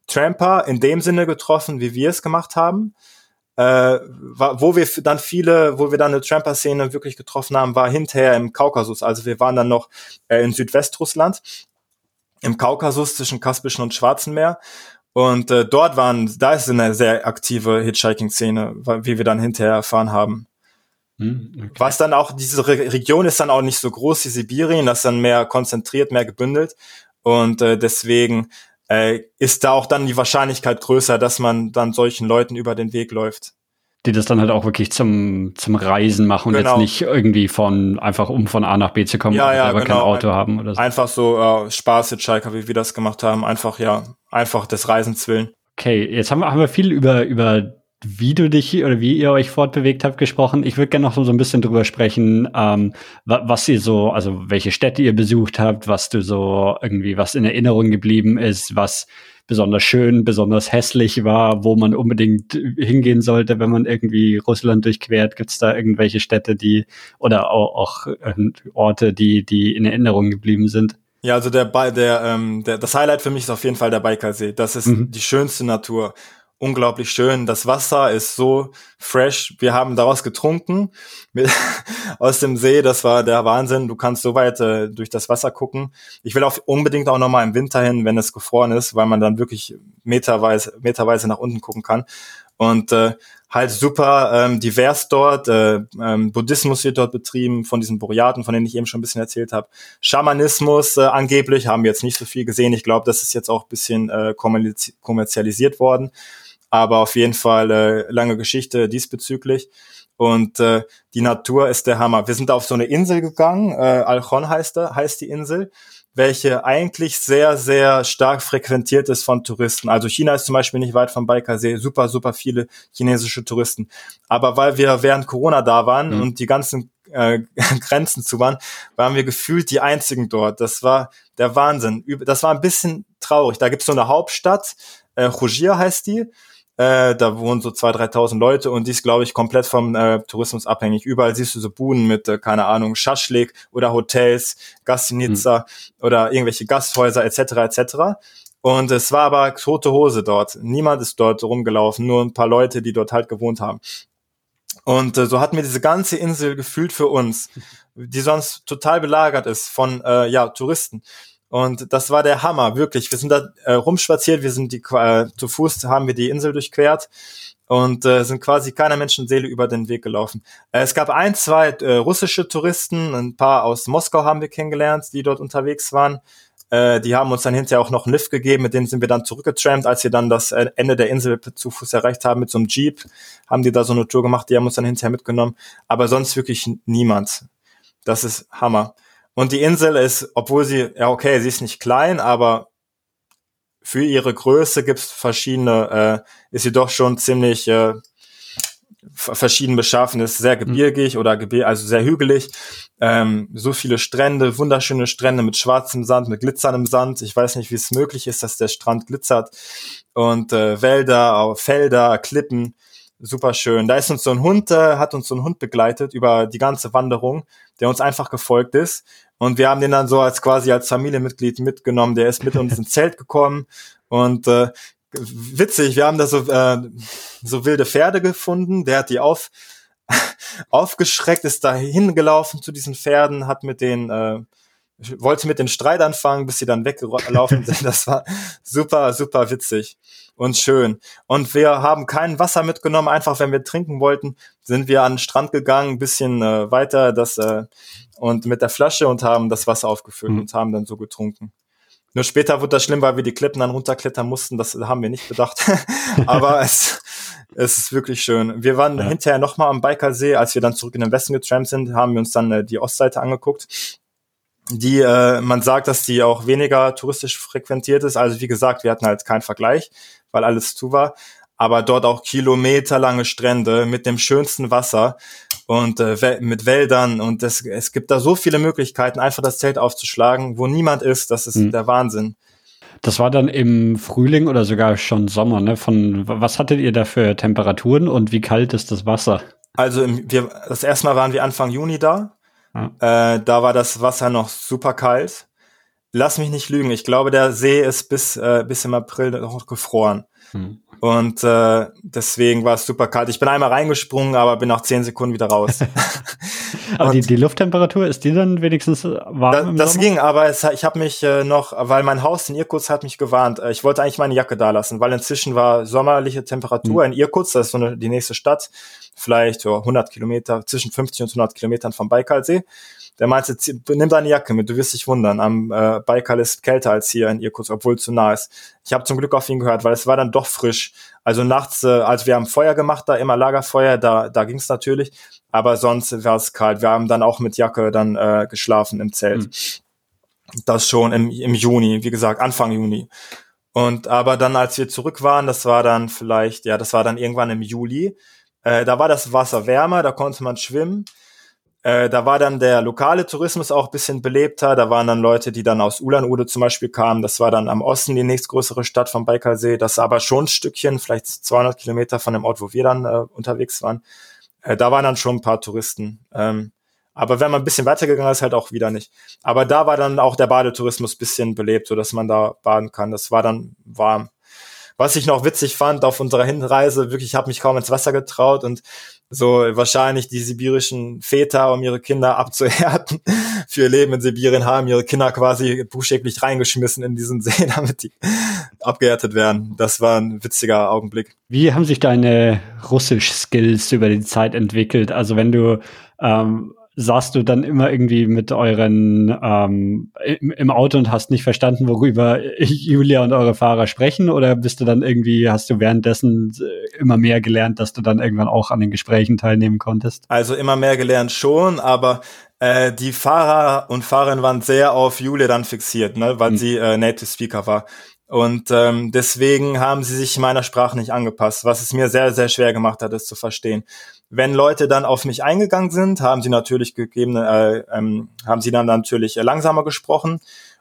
Tramper in dem Sinne getroffen, wie wir es gemacht haben äh, wo wir dann viele, wo wir dann eine Tramper-Szene wirklich getroffen haben, war hinterher im Kaukasus. Also wir waren dann noch äh, in Südwestrussland, im Kaukasus zwischen Kaspischen und Schwarzen Meer. Und äh, dort waren, da ist eine sehr aktive Hitchhiking-Szene, wie wir dann hinterher erfahren haben. Hm, okay. Was dann auch, diese Re Region ist dann auch nicht so groß wie Sibirien, das ist dann mehr konzentriert, mehr gebündelt. Und äh, deswegen äh, ist da auch dann die Wahrscheinlichkeit größer, dass man dann solchen Leuten über den Weg läuft. Die das dann halt auch wirklich zum, zum Reisen machen genau. und jetzt nicht irgendwie von, einfach um von A nach B zu kommen, ja, ja, aber genau. kein Auto haben oder so. Einfach so äh, Spaß Hitchhiker, wie wir das gemacht haben. Einfach, ja, einfach des Reisens willen. Okay, jetzt haben wir, haben wir viel über, über wie du dich oder wie ihr euch fortbewegt habt gesprochen. Ich würde gerne noch so, so ein bisschen drüber sprechen, ähm, was ihr so, also welche Städte ihr besucht habt, was du so irgendwie, was in Erinnerung geblieben ist, was besonders schön, besonders hässlich war, wo man unbedingt hingehen sollte, wenn man irgendwie Russland durchquert. Gibt es da irgendwelche Städte, die oder auch, auch äh, Orte, die, die in Erinnerung geblieben sind? Ja, also der, der, ähm, der, das Highlight für mich ist auf jeden Fall der Baikalsee. Das ist mhm. die schönste Natur unglaublich schön. Das Wasser ist so fresh. Wir haben daraus getrunken mit, aus dem See. Das war der Wahnsinn. Du kannst so weit äh, durch das Wasser gucken. Ich will auch unbedingt auch nochmal im Winter hin, wenn es gefroren ist, weil man dann wirklich meterweise, meterweise nach unten gucken kann. Und äh, halt super ähm, divers dort. Äh, ähm, Buddhismus wird dort betrieben von diesen Boreaten, von denen ich eben schon ein bisschen erzählt habe. Schamanismus äh, angeblich haben wir jetzt nicht so viel gesehen. Ich glaube, das ist jetzt auch ein bisschen äh, kommerzialisiert worden aber auf jeden Fall äh, lange Geschichte diesbezüglich. Und äh, die Natur ist der Hammer. Wir sind auf so eine Insel gegangen, äh, Alchon heißt, er, heißt die Insel, welche eigentlich sehr, sehr stark frequentiert ist von Touristen. Also China ist zum Beispiel nicht weit vom Baikalsee, super, super viele chinesische Touristen. Aber weil wir während Corona da waren mhm. und die ganzen äh, Grenzen zu waren, waren wir gefühlt die einzigen dort. Das war der Wahnsinn. Das war ein bisschen traurig. Da gibt's so eine Hauptstadt, äh, Khujir heißt die. Äh, da wohnen so 2.000, 3.000 Leute und die ist, glaube ich, komplett vom äh, Tourismus abhängig. Überall siehst du so Buden mit, äh, keine Ahnung, Schaschlik oder Hotels, Gastinitzer mhm. oder irgendwelche Gasthäuser etc. etc. Und es war aber tote Hose dort. Niemand ist dort rumgelaufen, nur ein paar Leute, die dort halt gewohnt haben. Und äh, so hatten wir diese ganze Insel gefühlt für uns, die sonst total belagert ist von äh, ja Touristen. Und das war der Hammer, wirklich. Wir sind da äh, rumspaziert, wir sind die äh, zu Fuß haben wir die Insel durchquert und äh, sind quasi keiner Menschenseele über den Weg gelaufen. Äh, es gab ein, zwei äh, russische Touristen, ein paar aus Moskau haben wir kennengelernt, die dort unterwegs waren. Äh, die haben uns dann hinterher auch noch einen Lift gegeben, mit denen sind wir dann zurückgetrampt, als wir dann das äh, Ende der Insel zu Fuß erreicht haben mit so einem Jeep, haben die da so eine Tour gemacht, die haben uns dann hinterher mitgenommen. Aber sonst wirklich niemand. Das ist Hammer. Und die Insel ist, obwohl sie, ja okay, sie ist nicht klein, aber für ihre Größe gibt es verschiedene, äh, ist sie doch schon ziemlich, äh, verschieden beschaffen ist, sehr gebirgig mhm. oder gebir also sehr hügelig. Ähm, so viele Strände, wunderschöne Strände mit schwarzem Sand, mit glitzerndem Sand. Ich weiß nicht, wie es möglich ist, dass der Strand glitzert. Und äh, Wälder, Felder, Klippen, super schön. Da ist uns so ein Hund, äh, hat uns so ein Hund begleitet über die ganze Wanderung, der uns einfach gefolgt ist. Und wir haben den dann so als quasi als Familienmitglied mitgenommen. Der ist mit uns ins Zelt gekommen und äh, witzig, wir haben da so, äh, so wilde Pferde gefunden, der hat die auf, aufgeschreckt, ist da hingelaufen zu diesen Pferden, hat mit den, äh, wollte mit den Streit anfangen, bis sie dann weggelaufen sind. Das war super, super witzig und schön. Und wir haben kein Wasser mitgenommen, einfach wenn wir trinken wollten, sind wir an den Strand gegangen, ein bisschen äh, weiter das äh, und mit der Flasche und haben das Wasser aufgefüllt mhm. und haben dann so getrunken. Nur später wurde das schlimm, weil wir die Klippen dann runterklettern mussten. Das haben wir nicht bedacht. Aber es, es ist wirklich schön. Wir waren ja. hinterher nochmal am Baikalsee. Als wir dann zurück in den Westen getrampt sind, haben wir uns dann äh, die Ostseite angeguckt. Die, äh, man sagt, dass die auch weniger touristisch frequentiert ist. Also wie gesagt, wir hatten halt keinen Vergleich, weil alles zu war. Aber dort auch kilometerlange Strände mit dem schönsten Wasser und äh, mit Wäldern und es, es gibt da so viele Möglichkeiten, einfach das Zelt aufzuschlagen, wo niemand ist. Das ist mhm. der Wahnsinn. Das war dann im Frühling oder sogar schon Sommer, ne? Von was hattet ihr da für Temperaturen und wie kalt ist das Wasser? Also im, wir, das erste Mal waren wir Anfang Juni da. Ja. Äh, da war das Wasser noch super kalt. Lass mich nicht lügen. Ich glaube, der See ist bis, äh, bis im April noch gefroren. Hm. Und äh, deswegen war es super kalt. Ich bin einmal reingesprungen, aber bin nach zehn Sekunden wieder raus. aber die, die Lufttemperatur, ist die dann wenigstens warm? Da, das Sommer? ging, aber es, ich habe mich äh, noch, weil mein Haus in Irkutsk hat mich gewarnt. Äh, ich wollte eigentlich meine Jacke da lassen, weil inzwischen war sommerliche Temperatur mhm. in Irkutsk, das ist so eine, die nächste Stadt, vielleicht so 100 Kilometer, zwischen 50 und 100 Kilometern vom Baikalsee. Der meinte, nimm deine Jacke mit, du wirst dich wundern. Am äh, Baikal ist kälter als hier in Irkutsk, obwohl es zu nah ist. Ich habe zum Glück auf ihn gehört, weil es war dann doch frisch. Also nachts, äh, als wir haben Feuer gemacht, da immer Lagerfeuer, da, da ging es natürlich. Aber sonst war es kalt. Wir haben dann auch mit Jacke dann äh, geschlafen im Zelt. Mhm. Das schon im, im Juni, wie gesagt, Anfang Juni. Und aber dann, als wir zurück waren, das war dann vielleicht, ja, das war dann irgendwann im Juli. Äh, da war das Wasser wärmer, da konnte man schwimmen. Äh, da war dann der lokale Tourismus auch bisschen belebter. Da waren dann Leute, die dann aus Ulan-Ude zum Beispiel kamen. Das war dann am Osten die nächstgrößere Stadt vom Baikalsee. Das aber schon ein Stückchen, vielleicht 200 Kilometer von dem Ort, wo wir dann äh, unterwegs waren. Äh, da waren dann schon ein paar Touristen. Ähm, aber wenn man ein bisschen weitergegangen ist, halt auch wieder nicht. Aber da war dann auch der Badetourismus bisschen belebt, so dass man da baden kann. Das war dann warm. Was ich noch witzig fand auf unserer Hinreise, wirklich, ich habe mich kaum ins Wasser getraut und so wahrscheinlich die sibirischen Väter, um ihre Kinder abzuhärten für ihr Leben in Sibirien, haben ihre Kinder quasi buchstäblich reingeschmissen in diesen See, damit die abgehärtet werden. Das war ein witziger Augenblick. Wie haben sich deine Russisch-Skills über die Zeit entwickelt? Also wenn du ähm, saßt du dann immer irgendwie mit euren ähm, im, im, Auto und hast nicht verstanden, worüber Julia und eure Fahrer sprechen? Oder bist du dann irgendwie, hast du währenddessen äh, immer mehr gelernt, dass du dann irgendwann auch an den Gesprächen teilnehmen konntest? Also immer mehr gelernt schon, aber äh, die Fahrer und Fahrerinnen waren sehr auf Julia dann fixiert, ne, weil hm. sie äh, Native Speaker war. Und ähm, deswegen haben sie sich meiner Sprache nicht angepasst, was es mir sehr, sehr schwer gemacht hat, es zu verstehen. Wenn Leute dann auf mich eingegangen sind, haben sie natürlich gegeben, äh, ähm, haben sie dann natürlich langsamer gesprochen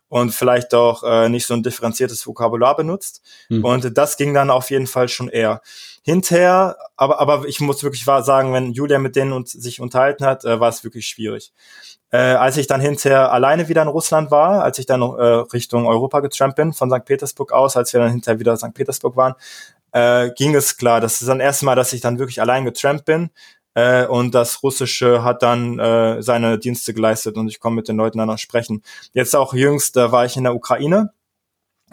und vielleicht auch äh, nicht so ein differenziertes Vokabular benutzt. Mhm. Und das ging dann auf jeden Fall schon eher. Hinterher, aber, aber ich muss wirklich wahr sagen, wenn Julia mit denen uns, sich unterhalten hat, äh, war es wirklich schwierig. Äh, als ich dann hinterher alleine wieder in Russland war, als ich dann äh, Richtung Europa getrampt bin, von St. Petersburg aus, als wir dann hinterher wieder in St. Petersburg waren, äh, ging es klar. Das ist dann erste Mal, dass ich dann wirklich allein getrampt bin. Äh, und das Russische hat dann äh, seine Dienste geleistet und ich komme mit den Leuten dann noch sprechen. Jetzt auch jüngst äh, war ich in der Ukraine,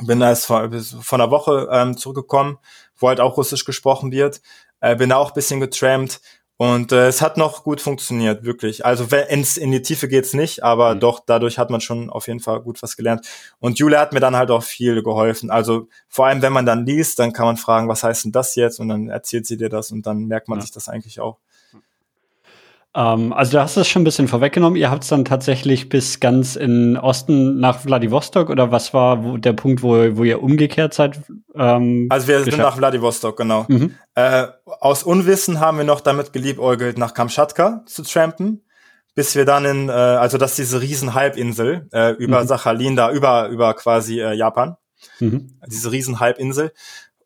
bin erst vor, vor einer Woche ähm, zurückgekommen, wo halt auch Russisch gesprochen wird. Äh, bin auch bisschen getrampt und äh, es hat noch gut funktioniert, wirklich. Also ins, in die Tiefe geht's nicht, aber mhm. doch, dadurch hat man schon auf jeden Fall gut was gelernt. Und Julia hat mir dann halt auch viel geholfen. Also vor allem, wenn man dann liest, dann kann man fragen, was heißt denn das jetzt? Und dann erzählt sie dir das und dann merkt man ja. sich das eigentlich auch. Ähm, also du hast es schon ein bisschen vorweggenommen. Ihr habt es dann tatsächlich bis ganz in Osten nach Vladivostok oder was war wo, der Punkt, wo, wo ihr umgekehrt seid? Ähm, also wir sind nach Vladivostok, genau. Mhm. Äh, aus Unwissen haben wir noch damit geliebäugelt, nach Kamtschatka zu trampen, bis wir dann in, äh, also das ist diese riesen Halbinsel äh, über mhm. Sachalin, da über, über quasi äh, Japan. Mhm. Diese riesen Halbinsel.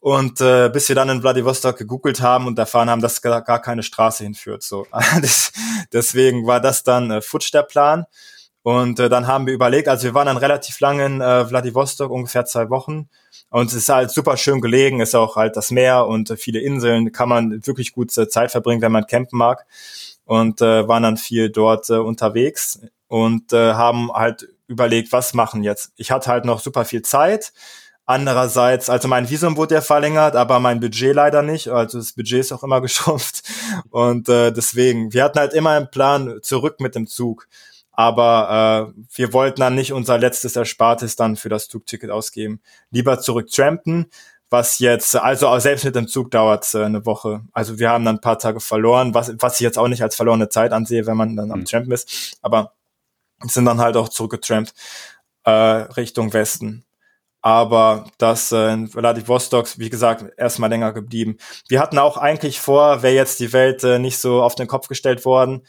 Und äh, bis wir dann in Vladivostok gegoogelt haben und erfahren haben, dass gar, keine Straße hinführt. So, deswegen war das dann äh, futsch der Plan. Und äh, dann haben wir überlegt, also wir waren dann relativ lange in äh, Vladivostok, ungefähr zwei Wochen. Und es ist halt super schön gelegen, ist auch halt das Meer und äh, viele Inseln, kann man wirklich gut äh, Zeit verbringen, wenn man campen mag. Und äh, waren dann viel dort äh, unterwegs und äh, haben halt überlegt, was machen jetzt. Ich hatte halt noch super viel Zeit Andererseits, also mein Visum wurde ja verlängert, aber mein Budget leider nicht. Also das Budget ist auch immer geschrumpft. Und äh, deswegen, wir hatten halt immer einen Plan zurück mit dem Zug. Aber äh, wir wollten dann nicht unser letztes Erspartes dann für das Zugticket ausgeben. Lieber zurück trampen, was jetzt, also selbst mit dem Zug dauert es äh, eine Woche. Also wir haben dann ein paar Tage verloren, was, was ich jetzt auch nicht als verlorene Zeit ansehe, wenn man dann am mhm. Trampen ist. Aber sind dann halt auch zurückgetrampt äh, Richtung Westen aber das äh, in Vladivostok, wie gesagt, erstmal länger geblieben. Wir hatten auch eigentlich vor, wäre jetzt die Welt äh, nicht so auf den Kopf gestellt worden,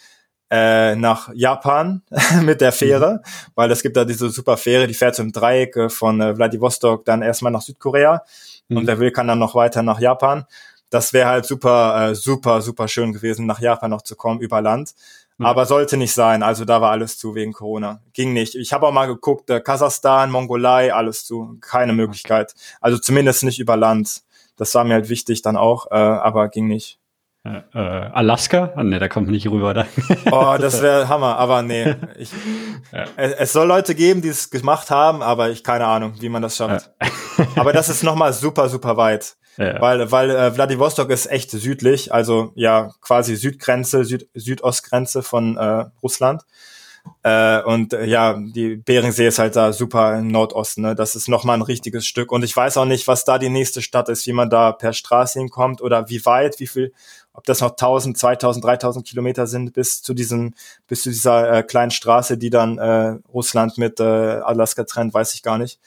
äh, nach Japan mit der Fähre, mhm. weil es gibt da diese super Fähre, die fährt so im Dreieck äh, von äh, Vladivostok dann erstmal nach Südkorea mhm. und wer will, kann dann noch weiter nach Japan. Das wäre halt super, äh, super, super schön gewesen, nach Japan noch zu kommen über Land. Aber sollte nicht sein. Also da war alles zu wegen Corona. Ging nicht. Ich habe auch mal geguckt, äh, Kasachstan, Mongolei, alles zu. Keine Möglichkeit. Also zumindest nicht über Land. Das war mir halt wichtig dann auch, äh, aber ging nicht. Äh, äh, Alaska? Oh, ne, da kommt nicht rüber. Da. Oh, das wäre Hammer, aber nee. Ich, ja. es, es, soll Leute geben, die es gemacht haben, aber ich keine Ahnung, wie man das schafft. Ja. aber das ist nochmal super, super weit. Ja. Weil, weil äh, Vladivostok ist echt südlich, also ja quasi Südgrenze, Süd Südostgrenze von äh, Russland. Äh, und äh, ja, die Beringsee ist halt da super im Nordosten. Ne? Das ist nochmal ein richtiges Stück. Und ich weiß auch nicht, was da die nächste Stadt ist, wie man da per Straße hinkommt oder wie weit, wie viel, ob das noch 1000, 2000, 3000 Kilometer sind bis zu diesen, bis zu dieser äh, kleinen Straße, die dann äh, Russland mit äh, Alaska trennt, weiß ich gar nicht.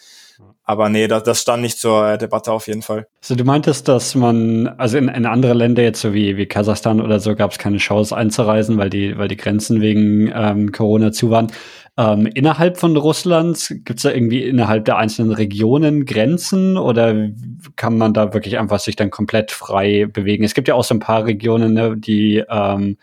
Aber nee, das, das stand nicht zur äh, Debatte auf jeden Fall. Also du meintest, dass man, also in, in andere Länder jetzt so wie, wie Kasachstan oder so gab es keine Chance einzureisen, weil die, weil die Grenzen wegen ähm, Corona zu waren. Ähm, innerhalb von Russland gibt es da irgendwie innerhalb der einzelnen Regionen Grenzen oder kann man da wirklich einfach sich dann komplett frei bewegen? Es gibt ja auch so ein paar Regionen, ne, die ähm,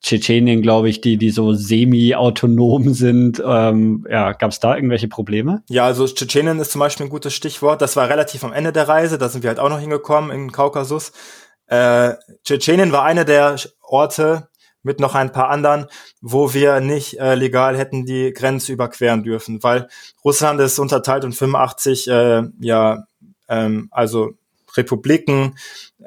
Tschetschenien, glaube ich, die, die so semi-autonom sind. Ähm, ja, gab es da irgendwelche Probleme? Ja, also Tschetschenien ist zum Beispiel ein gutes Stichwort. Das war relativ am Ende der Reise, da sind wir halt auch noch hingekommen im Kaukasus. Äh, Tschetschenien war eine der Orte mit noch ein paar anderen, wo wir nicht äh, legal hätten die Grenze überqueren dürfen, weil Russland ist unterteilt in 85 äh, ja ähm, also Republiken,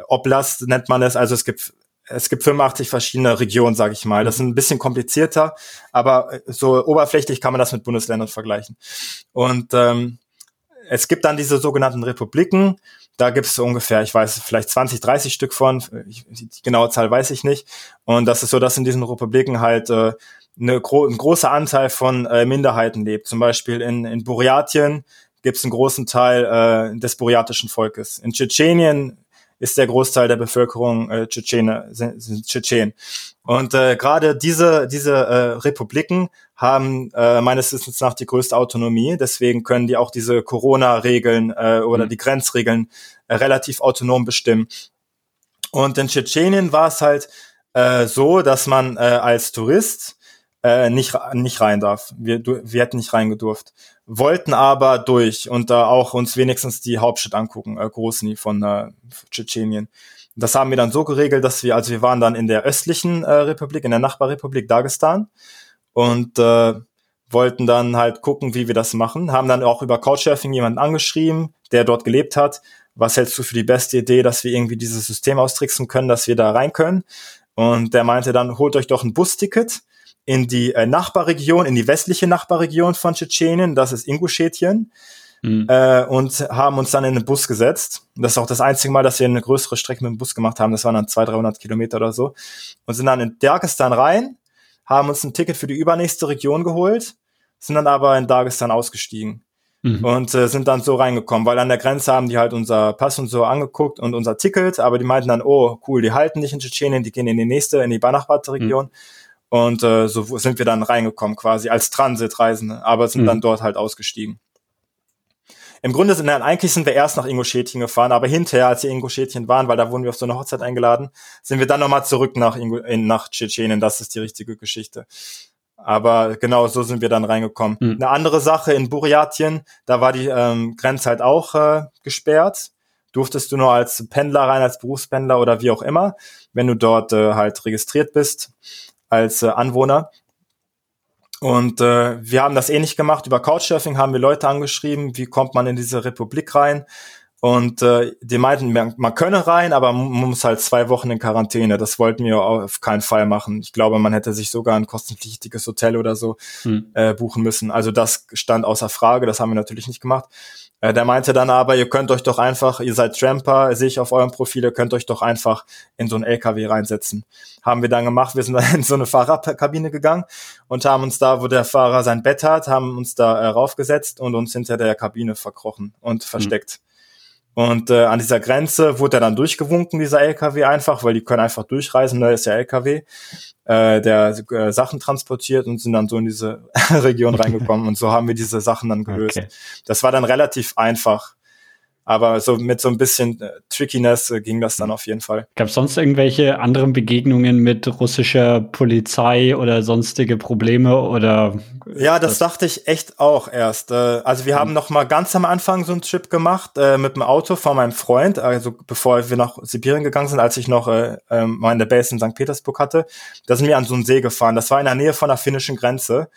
Oblast nennt man es, also es gibt es gibt 85 verschiedene Regionen, sage ich mal. Das ist ein bisschen komplizierter, aber äh, so oberflächlich kann man das mit Bundesländern vergleichen. Und ähm, es gibt dann diese sogenannten Republiken. Da gibt es ungefähr, ich weiß, vielleicht 20, 30 Stück von. Ich, die genaue Zahl weiß ich nicht. Und das ist so, dass in diesen Republiken halt äh, eine gro ein großer Anteil von äh, Minderheiten lebt. Zum Beispiel in, in Buryatien gibt es einen großen Teil äh, des buryatischen Volkes. In Tschetschenien ist der Großteil der Bevölkerung äh, Tschetschene, sind, sind Tschetschen. Und äh, gerade diese, diese äh, Republiken haben äh, meines Wissens nach die größte Autonomie. Deswegen können die auch diese Corona-Regeln äh, oder mhm. die Grenzregeln äh, relativ autonom bestimmen. Und in Tschetschenien war es halt äh, so, dass man äh, als Tourist äh, nicht, nicht rein darf. Wir, du, wir hätten nicht reingedurft wollten aber durch und da auch uns wenigstens die Hauptstadt angucken, äh, Grosny von äh, Tschetschenien. Das haben wir dann so geregelt, dass wir, also wir waren dann in der östlichen äh, Republik, in der Nachbarrepublik Dagestan und äh, wollten dann halt gucken, wie wir das machen. Haben dann auch über Couchsurfing jemanden angeschrieben, der dort gelebt hat. Was hältst du für die beste Idee, dass wir irgendwie dieses System austricksen können, dass wir da rein können? Und der meinte dann, holt euch doch ein Busticket in die äh, Nachbarregion, in die westliche Nachbarregion von Tschetschenien, das ist Ingushetien. mhm. äh, und haben uns dann in den Bus gesetzt. Das ist auch das einzige Mal, dass wir eine größere Strecke mit dem Bus gemacht haben. Das waren dann 200, 300 Kilometer oder so. Und sind dann in Dagestan rein, haben uns ein Ticket für die übernächste Region geholt, sind dann aber in Dagestan ausgestiegen. Mhm. Und äh, sind dann so reingekommen, weil an der Grenze haben die halt unser Pass und so angeguckt und unser Ticket, aber die meinten dann, oh cool, die halten nicht in Tschetschenien, die gehen in die nächste, in die Banachbad-Region. Mhm. Und äh, so sind wir dann reingekommen quasi als Transitreisende, aber sind mhm. dann dort halt ausgestiegen. Im Grunde sind dann eigentlich sind wir erst nach Ingushetien gefahren, aber hinterher, als wir in Ingushetien waren, weil da wurden wir auf so eine Hochzeit eingeladen, sind wir dann nochmal zurück nach, Ingu in, nach Tschetschenien. Das ist die richtige Geschichte. Aber genau so sind wir dann reingekommen. Mhm. Eine andere Sache in Buryatien, da war die ähm, Grenze halt auch äh, gesperrt. Durftest du nur als Pendler rein, als Berufspendler oder wie auch immer, wenn du dort äh, halt registriert bist als äh, Anwohner. Und äh, wir haben das ähnlich gemacht. Über Couchsurfing haben wir Leute angeschrieben, wie kommt man in diese Republik rein? Und äh, die meinten, man, könne rein, aber man muss halt zwei Wochen in Quarantäne. Das wollten wir auf keinen Fall machen. Ich glaube, man hätte sich sogar ein kostenpflichtiges Hotel oder so hm. äh, buchen müssen. Also das stand außer Frage. Das haben wir natürlich nicht gemacht. Äh, der meinte dann aber, ihr könnt euch doch einfach, ihr seid Tramper, sehe ich auf eurem Profil, ihr könnt euch doch einfach in so ein LKW reinsetzen. Haben wir dann gemacht. Wir sind dann in so eine Fahrerkabine gegangen und haben uns da, wo der Fahrer sein Bett hat, haben uns da äh, raufgesetzt und uns hinter der Kabine verkrochen und hm. versteckt. Hm. Und äh, an dieser Grenze wurde er dann durchgewunken, dieser LKW einfach, weil die können einfach durchreisen, ne, ist ja LKW, äh, der äh, Sachen transportiert und sind dann so in diese Region reingekommen und so haben wir diese Sachen dann gelöst. Okay. Das war dann relativ einfach. Aber so mit so ein bisschen äh, Trickiness äh, ging das dann auf jeden Fall. Gab es sonst irgendwelche anderen Begegnungen mit russischer Polizei oder sonstige Probleme oder? Ja, das, das dachte ich echt auch erst. Äh, also wir mhm. haben noch mal ganz am Anfang so einen Trip gemacht äh, mit dem Auto von meinem Freund, also bevor wir nach Sibirien gegangen sind, als ich noch äh, äh, meine Base in St. Petersburg hatte. Da sind wir an so einen See gefahren. Das war in der Nähe von der finnischen Grenze.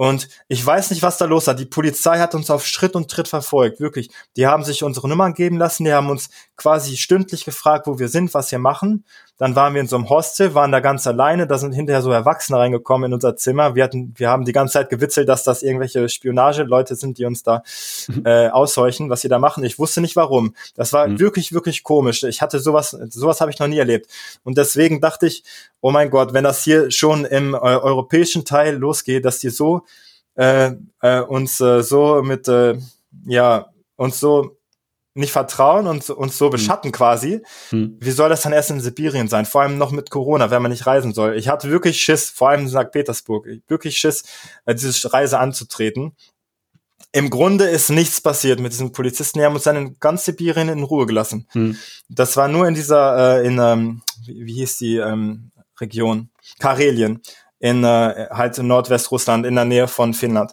Und ich weiß nicht, was da los war. Die Polizei hat uns auf Schritt und Tritt verfolgt, wirklich. Die haben sich unsere Nummern geben lassen, die haben uns quasi stündlich gefragt, wo wir sind, was wir machen. Dann waren wir in so einem Hostel, waren da ganz alleine, da sind hinterher so Erwachsene reingekommen in unser Zimmer. Wir hatten, wir haben die ganze Zeit gewitzelt, dass das irgendwelche Spionage-Leute sind, die uns da mhm. äh, aushorchen, was sie da machen. Ich wusste nicht warum. Das war mhm. wirklich, wirklich komisch. Ich hatte sowas, sowas habe ich noch nie erlebt. Und deswegen dachte ich, oh mein Gott, wenn das hier schon im äh, europäischen Teil losgeht, dass die so äh, äh, uns äh, so mit äh, ja uns so nicht vertrauen und uns so hm. beschatten hm. quasi. Hm. Wie soll das dann erst in Sibirien sein? Vor allem noch mit Corona, wenn man nicht reisen soll. Ich hatte wirklich Schiss, vor allem in St. Petersburg, wirklich Schiss, äh, diese Reise anzutreten. Im Grunde ist nichts passiert mit diesen Polizisten. Die haben uns dann in ganz Sibirien in Ruhe gelassen. Hm. Das war nur in dieser, äh, in, ähm, wie, wie hieß die ähm, Region? Karelien in äh, halt in Nordwestrussland in der Nähe von Finnland.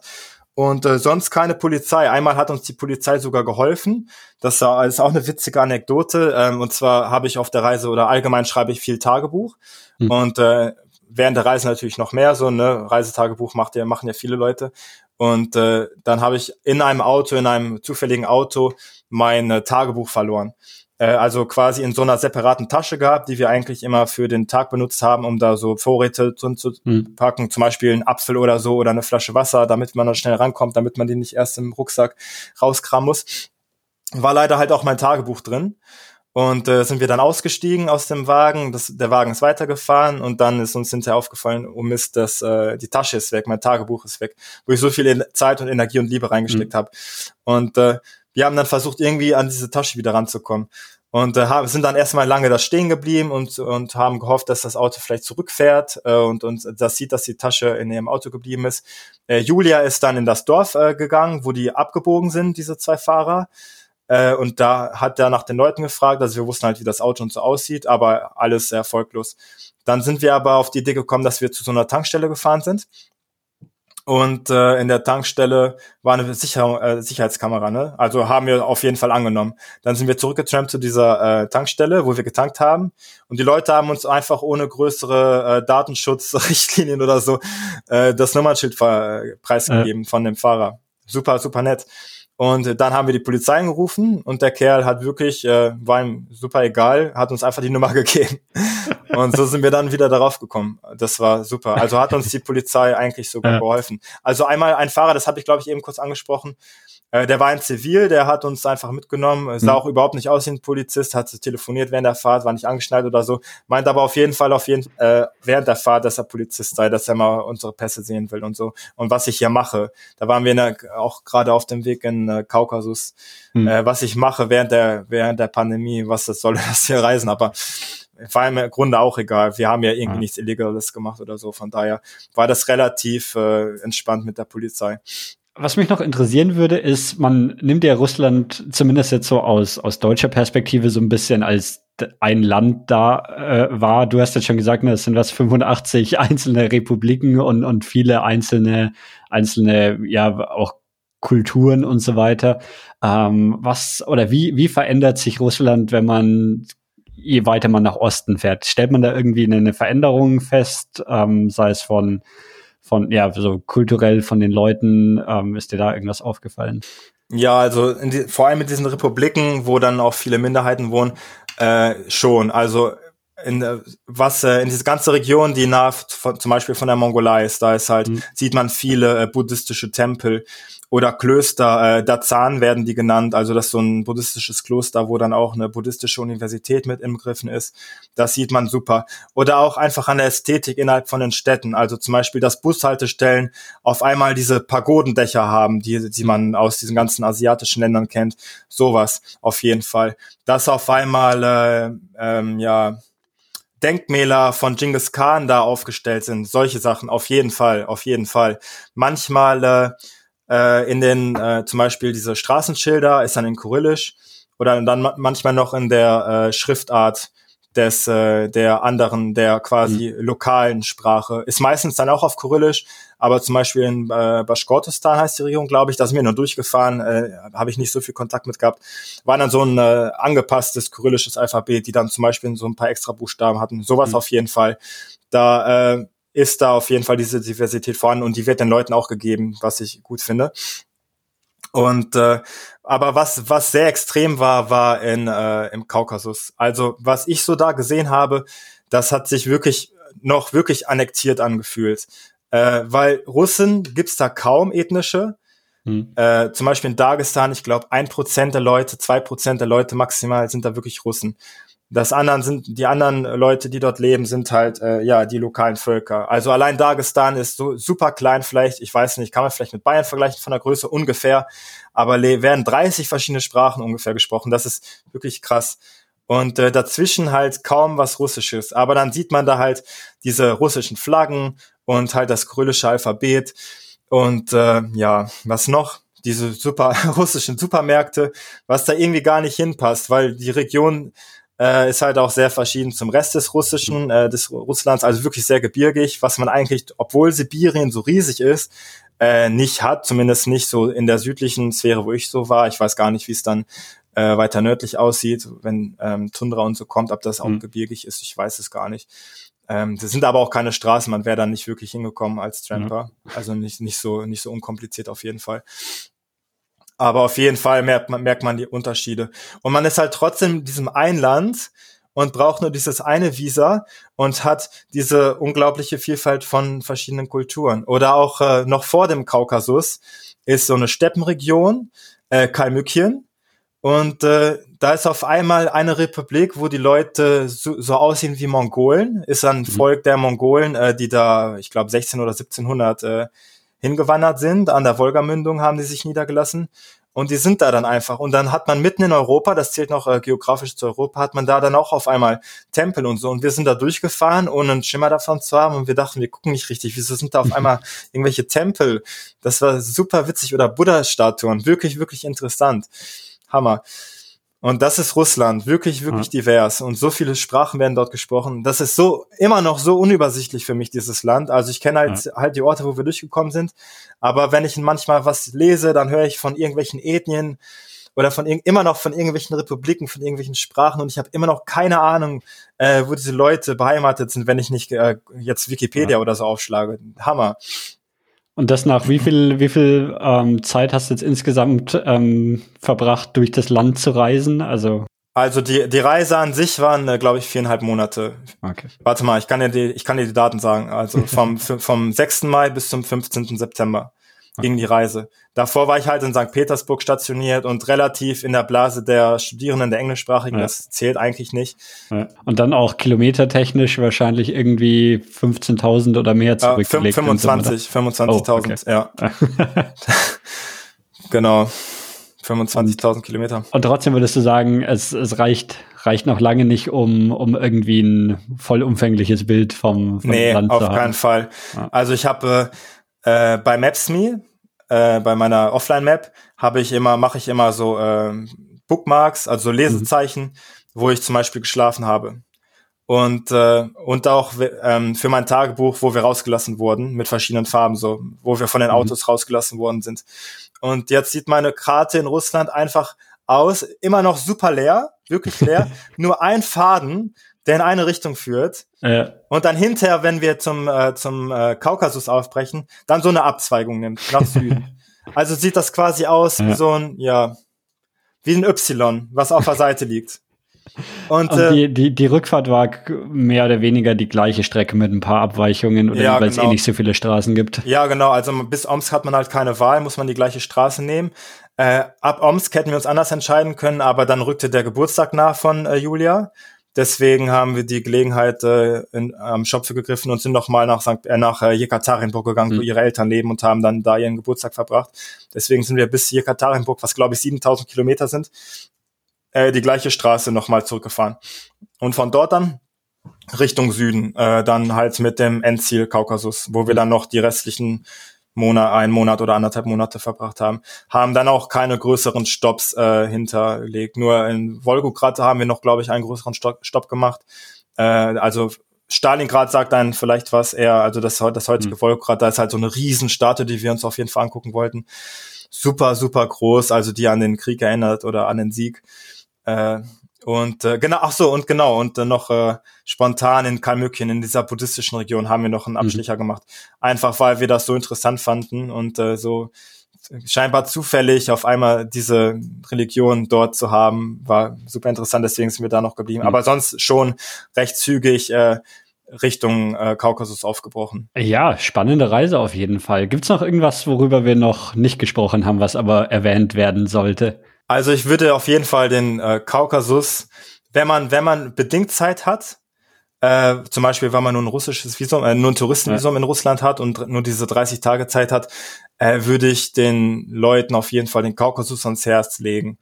Und äh, sonst keine Polizei. Einmal hat uns die Polizei sogar geholfen. Das ist auch eine witzige Anekdote. Ähm, und zwar habe ich auf der Reise oder allgemein schreibe ich viel Tagebuch. Mhm. Und äh, während der Reise natürlich noch mehr. So ne Reisetagebuch macht ja machen ja viele Leute. Und äh, dann habe ich in einem Auto, in einem zufälligen Auto, mein äh, Tagebuch verloren also quasi in so einer separaten Tasche gehabt, die wir eigentlich immer für den Tag benutzt haben, um da so Vorräte zu, zu mhm. packen, zum Beispiel einen Apfel oder so oder eine Flasche Wasser, damit man da schnell rankommt, damit man die nicht erst im Rucksack rauskramen muss. War leider halt auch mein Tagebuch drin. Und äh, sind wir dann ausgestiegen aus dem Wagen, das, der Wagen ist weitergefahren und dann ist uns hinterher aufgefallen, oh Mist, dass äh, die Tasche ist weg, mein Tagebuch ist weg, wo ich so viel Zeit und Energie und Liebe reingesteckt mhm. habe. Und äh, wir haben dann versucht, irgendwie an diese Tasche wieder ranzukommen. Und äh, sind dann erstmal lange da stehen geblieben und, und haben gehofft, dass das Auto vielleicht zurückfährt äh, und, und das sieht, dass die Tasche in ihrem Auto geblieben ist. Äh, Julia ist dann in das Dorf äh, gegangen, wo die abgebogen sind, diese zwei Fahrer. Äh, und da hat er nach den Leuten gefragt, also wir wussten halt, wie das Auto und so aussieht, aber alles erfolglos. Dann sind wir aber auf die Idee gekommen, dass wir zu so einer Tankstelle gefahren sind und äh, in der Tankstelle war eine Sicher äh, Sicherheitskamera, ne? Also haben wir auf jeden Fall angenommen. Dann sind wir zurückgetrampt zu dieser äh, Tankstelle, wo wir getankt haben. Und die Leute haben uns einfach ohne größere äh, Datenschutzrichtlinien oder so äh, das Nummernschild äh, preisgegeben ja. von dem Fahrer. Super, super nett. Und dann haben wir die Polizei gerufen und der Kerl hat wirklich, äh, war ihm super egal, hat uns einfach die Nummer gegeben. Und so sind wir dann wieder darauf gekommen. Das war super. Also hat uns die Polizei eigentlich sogar ja. geholfen. Also einmal ein Fahrer, das habe ich glaube ich eben kurz angesprochen, äh, der war in Zivil, der hat uns einfach mitgenommen, sah mhm. auch überhaupt nicht aus wie ein Polizist, hat telefoniert während der Fahrt, war nicht angeschnallt oder so, meint aber auf jeden Fall auf jeden äh, während der Fahrt, dass er Polizist sei, dass er mal unsere Pässe sehen will und so und was ich hier mache. Da waren wir der, auch gerade auf dem Weg in äh, Kaukasus, mhm. äh, was ich mache während der während der Pandemie, was das soll das hier reisen, aber war im Grunde auch egal. Wir haben ja irgendwie ja. nichts Illegales gemacht oder so. Von daher war das relativ äh, entspannt mit der Polizei. Was mich noch interessieren würde, ist, man nimmt ja Russland zumindest jetzt so aus, aus deutscher Perspektive so ein bisschen als ein Land da äh, war. Du hast jetzt schon gesagt, ne, es sind was 85 einzelne Republiken und, und viele einzelne, einzelne, ja, auch Kulturen und so weiter. Ähm, was oder wie, wie verändert sich Russland, wenn man je weiter man nach Osten fährt? Stellt man da irgendwie eine Veränderung fest, ähm, sei es von von, ja, so kulturell von den Leuten, ähm, ist dir da irgendwas aufgefallen? Ja, also die, vor allem mit diesen Republiken, wo dann auch viele Minderheiten wohnen, äh, schon. Also in, äh, was äh, in diese ganze Region, die nah von, zum Beispiel von der Mongolei ist, da ist halt, mhm. sieht man viele äh, buddhistische Tempel oder Klöster, äh, Dazan werden die genannt, also das ist so ein buddhistisches Kloster, wo dann auch eine buddhistische Universität mit inbegriffen ist. Das sieht man super. Oder auch einfach an der Ästhetik innerhalb von den Städten, also zum Beispiel, dass Bushaltestellen auf einmal diese Pagodendächer haben, die, die man aus diesen ganzen asiatischen Ländern kennt. Sowas auf jeden Fall. Dass auf einmal, äh, ähm, ja, Denkmäler von Genghis Khan da aufgestellt sind, solche Sachen, auf jeden Fall, auf jeden Fall. Manchmal äh, äh, in den, äh, zum Beispiel diese Straßenschilder ist dann in Kyrillisch oder dann ma manchmal noch in der äh, Schriftart des äh, der anderen, der quasi mhm. lokalen Sprache. Ist meistens dann auch auf Kyrillisch, aber zum Beispiel in äh, Baschkortostan heißt die Region, glaube ich, da sind wir nur durchgefahren, äh, habe ich nicht so viel Kontakt mit gehabt. War dann so ein äh, angepasstes kyrillisches Alphabet, die dann zum Beispiel so ein paar extra Buchstaben hatten. Sowas mhm. auf jeden Fall. Da äh, ist da auf jeden Fall diese Diversität vorhanden und die wird den Leuten auch gegeben, was ich gut finde. Und äh, aber was was sehr extrem war, war in äh, im Kaukasus. Also was ich so da gesehen habe, das hat sich wirklich noch wirklich annektiert angefühlt, äh, weil Russen gibt's da kaum ethnische. Hm. Äh, zum Beispiel in Dagestan, ich glaube, ein Prozent der Leute, zwei Prozent der Leute maximal sind da wirklich Russen. Das anderen sind, die anderen Leute, die dort leben, sind halt, äh, ja, die lokalen Völker. Also allein Dagestan ist so super klein vielleicht, ich weiß nicht, kann man vielleicht mit Bayern vergleichen von der Größe ungefähr, aber werden 30 verschiedene Sprachen ungefähr gesprochen. Das ist wirklich krass. Und äh, dazwischen halt kaum was Russisches. Aber dann sieht man da halt diese russischen Flaggen und halt das kyrillische Alphabet. Und äh, ja, was noch? Diese super russischen Supermärkte, was da irgendwie gar nicht hinpasst, weil die Region äh, ist halt auch sehr verschieden zum Rest des Russischen, äh, des Russlands, also wirklich sehr gebirgig, was man eigentlich, obwohl Sibirien so riesig ist, äh, nicht hat, zumindest nicht so in der südlichen Sphäre, wo ich so war. Ich weiß gar nicht, wie es dann äh, weiter nördlich aussieht, wenn ähm, Tundra und so kommt, ob das auch mhm. gebirgig ist, ich weiß es gar nicht. Ähm, das sind aber auch keine Straßen, man wäre da nicht wirklich hingekommen als Tramper. Mhm. Also nicht, nicht so, nicht so unkompliziert auf jeden Fall. Aber auf jeden Fall merkt man, merkt man die Unterschiede. Und man ist halt trotzdem in diesem einen Land und braucht nur dieses eine Visa und hat diese unglaubliche Vielfalt von verschiedenen Kulturen. Oder auch äh, noch vor dem Kaukasus ist so eine Steppenregion, äh, Kalmykien. Und äh, da ist auf einmal eine Republik, wo die Leute so, so aussehen wie Mongolen. Ist ein mhm. Volk der Mongolen, äh, die da, ich glaube, 16 oder 1700 äh, hingewandert sind. An der Wolgamündung haben die sich niedergelassen. Und die sind da dann einfach. Und dann hat man mitten in Europa, das zählt noch äh, geografisch zu Europa, hat man da dann auch auf einmal Tempel und so. Und wir sind da durchgefahren, ohne einen Schimmer davon zu haben. Und wir dachten, wir gucken nicht richtig. Wieso sind da auf einmal irgendwelche Tempel? Das war super witzig. Oder Buddha-Statuen. Wirklich, wirklich interessant. Hammer. Und das ist Russland, wirklich, wirklich ja. divers. Und so viele Sprachen werden dort gesprochen. Das ist so immer noch so unübersichtlich für mich, dieses Land. Also ich kenne halt, ja. halt die Orte, wo wir durchgekommen sind. Aber wenn ich manchmal was lese, dann höre ich von irgendwelchen Ethnien oder von immer noch von irgendwelchen Republiken, von irgendwelchen Sprachen und ich habe immer noch keine Ahnung, äh, wo diese Leute beheimatet sind, wenn ich nicht äh, jetzt Wikipedia ja. oder so aufschlage. Hammer. Und das nach wie viel, wie viel ähm, Zeit hast du jetzt insgesamt ähm, verbracht, durch das Land zu reisen? Also Also die, die Reise an sich waren, äh, glaube ich, viereinhalb Monate. Okay. Warte mal, ich kann dir die, ich kann dir die Daten sagen. Also vom, vom 6. Mai bis zum 15. September ging die Reise. Davor war ich halt in St. Petersburg stationiert und relativ in der Blase der Studierenden der Englischsprachigen. Ja. Das zählt eigentlich nicht. Ja. Und dann auch kilometertechnisch wahrscheinlich irgendwie 15.000 oder mehr Äh, zurückgelegt. 25, 25.000, Oh, okay. ja. Genau. 25.000 Kilometer. Und trotzdem würdest du sagen, es, es reicht, reicht noch lange nicht, um, um irgendwie ein vollumfängliches Bild vom, vom Nee, Land auf zu haben. keinen Fall. Ja. Also ich habe äh, bei Maps.me, äh, bei meiner Offline-Map, habe ich immer, mache ich immer so ähm, Bookmarks, also so Lesezeichen, wo ich zum Beispiel geschlafen habe. Und, äh, und auch ähm, für mein Tagebuch, wo wir rausgelassen wurden, mit verschiedenen Farben, so, wo wir von den Mhm. Autos rausgelassen worden sind. Und jetzt sieht meine Karte in Russland einfach aus, immer noch super leer, wirklich leer, nur ein Faden, der in eine Richtung führt. Äh, Und dann hinterher, wenn wir zum, äh, zum äh, Kaukasus aufbrechen, dann so eine Abzweigung nimmt nach Süden. also sieht das quasi aus wie Ja. so ein, ja, wie ein Y, was auf der Seite liegt. Und, und äh, die, die, die Rückfahrt war mehr oder weniger die gleiche Strecke mit ein paar Abweichungen oder Ja, weil es eh genau. nicht so viele Straßen gibt. ja, genau, also bis Omsk hat man halt keine Wahl, muss man die gleiche Straße nehmen. Äh, ab Omsk hätten wir uns anders entscheiden können, aber dann rückte der Geburtstag nach von äh, Julia. Deswegen haben wir die Gelegenheit äh, in, am Schopfe gegriffen und sind nochmal nach, St. Äh, nach äh, Jekaterinburg gegangen, wo Mhm. ihre Eltern leben und haben dann da ihren Geburtstag verbracht. Deswegen sind wir bis Jekaterinburg, was glaube ich 7000 Kilometer sind, äh, die gleiche Straße nochmal zurückgefahren. Und von dort dann Richtung Süden, äh, dann halt mit dem Endziel Kaukasus, wo wir dann noch die restlichen Monat, einen Monat oder anderthalb Monate verbracht haben, haben dann auch keine größeren Stops äh, hinterlegt. Nur in Wolgograd haben wir noch, glaube ich, einen größeren Stopp, Stopp gemacht. Äh, also Stalingrad sagt dann vielleicht was eher, also das, das heutige Mhm. Wolgograd, da ist halt so eine Riesenstatue, die wir uns auf jeden Fall angucken wollten. Super, super groß, also die an den Krieg erinnert oder an den Sieg. Äh, und äh, genau, ach so, und genau, und äh, noch äh, spontan in Kalmykien, in dieser buddhistischen Region, haben wir noch einen Abstecher gemacht. Einfach weil wir das so interessant fanden und äh, so scheinbar zufällig auf einmal diese Religion dort zu haben, war super interessant, deswegen sind wir da noch geblieben. Mhm. Aber sonst schon recht zügig äh, Richtung äh, Kaukasus aufgebrochen. Ja, spannende Reise auf jeden Fall. Gibt's noch irgendwas, worüber wir noch nicht gesprochen haben, was aber erwähnt werden sollte? Also ich würde auf jeden Fall den äh, Kaukasus, wenn man, wenn man bedingt Zeit hat, äh, zum Beispiel, wenn man nur ein russisches Visum, äh, nur ein Touristenvisum in Russland hat und nur diese 30 Tage Zeit hat, äh, würde ich den Leuten auf jeden Fall den Kaukasus ans Herz legen,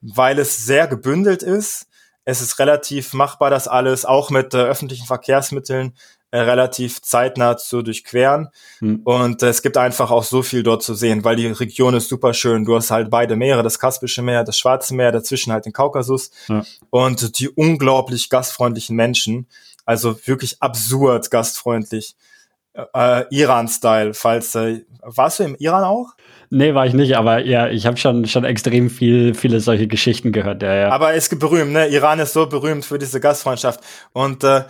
weil es sehr gebündelt ist. Es ist relativ machbar, das alles auch mit äh, öffentlichen Verkehrsmitteln relativ zeitnah zu durchqueren. Hm. Und äh, es gibt einfach auch so viel dort zu sehen, weil die Region ist super schön. Du hast halt beide Meere, das Kaspische Meer, das Schwarze Meer, dazwischen halt den Kaukasus Ja. und die unglaublich gastfreundlichen Menschen. Also wirklich absurd gastfreundlich. Äh, Iran-Style, falls äh, warst du im Iran auch? Nee, war ich nicht, aber ja, ich habe schon, schon extrem viel, viele solche Geschichten gehört. Ja, ja. Aber ist berühmt, ne? Iran ist so berühmt für diese Gastfreundschaft. Und äh,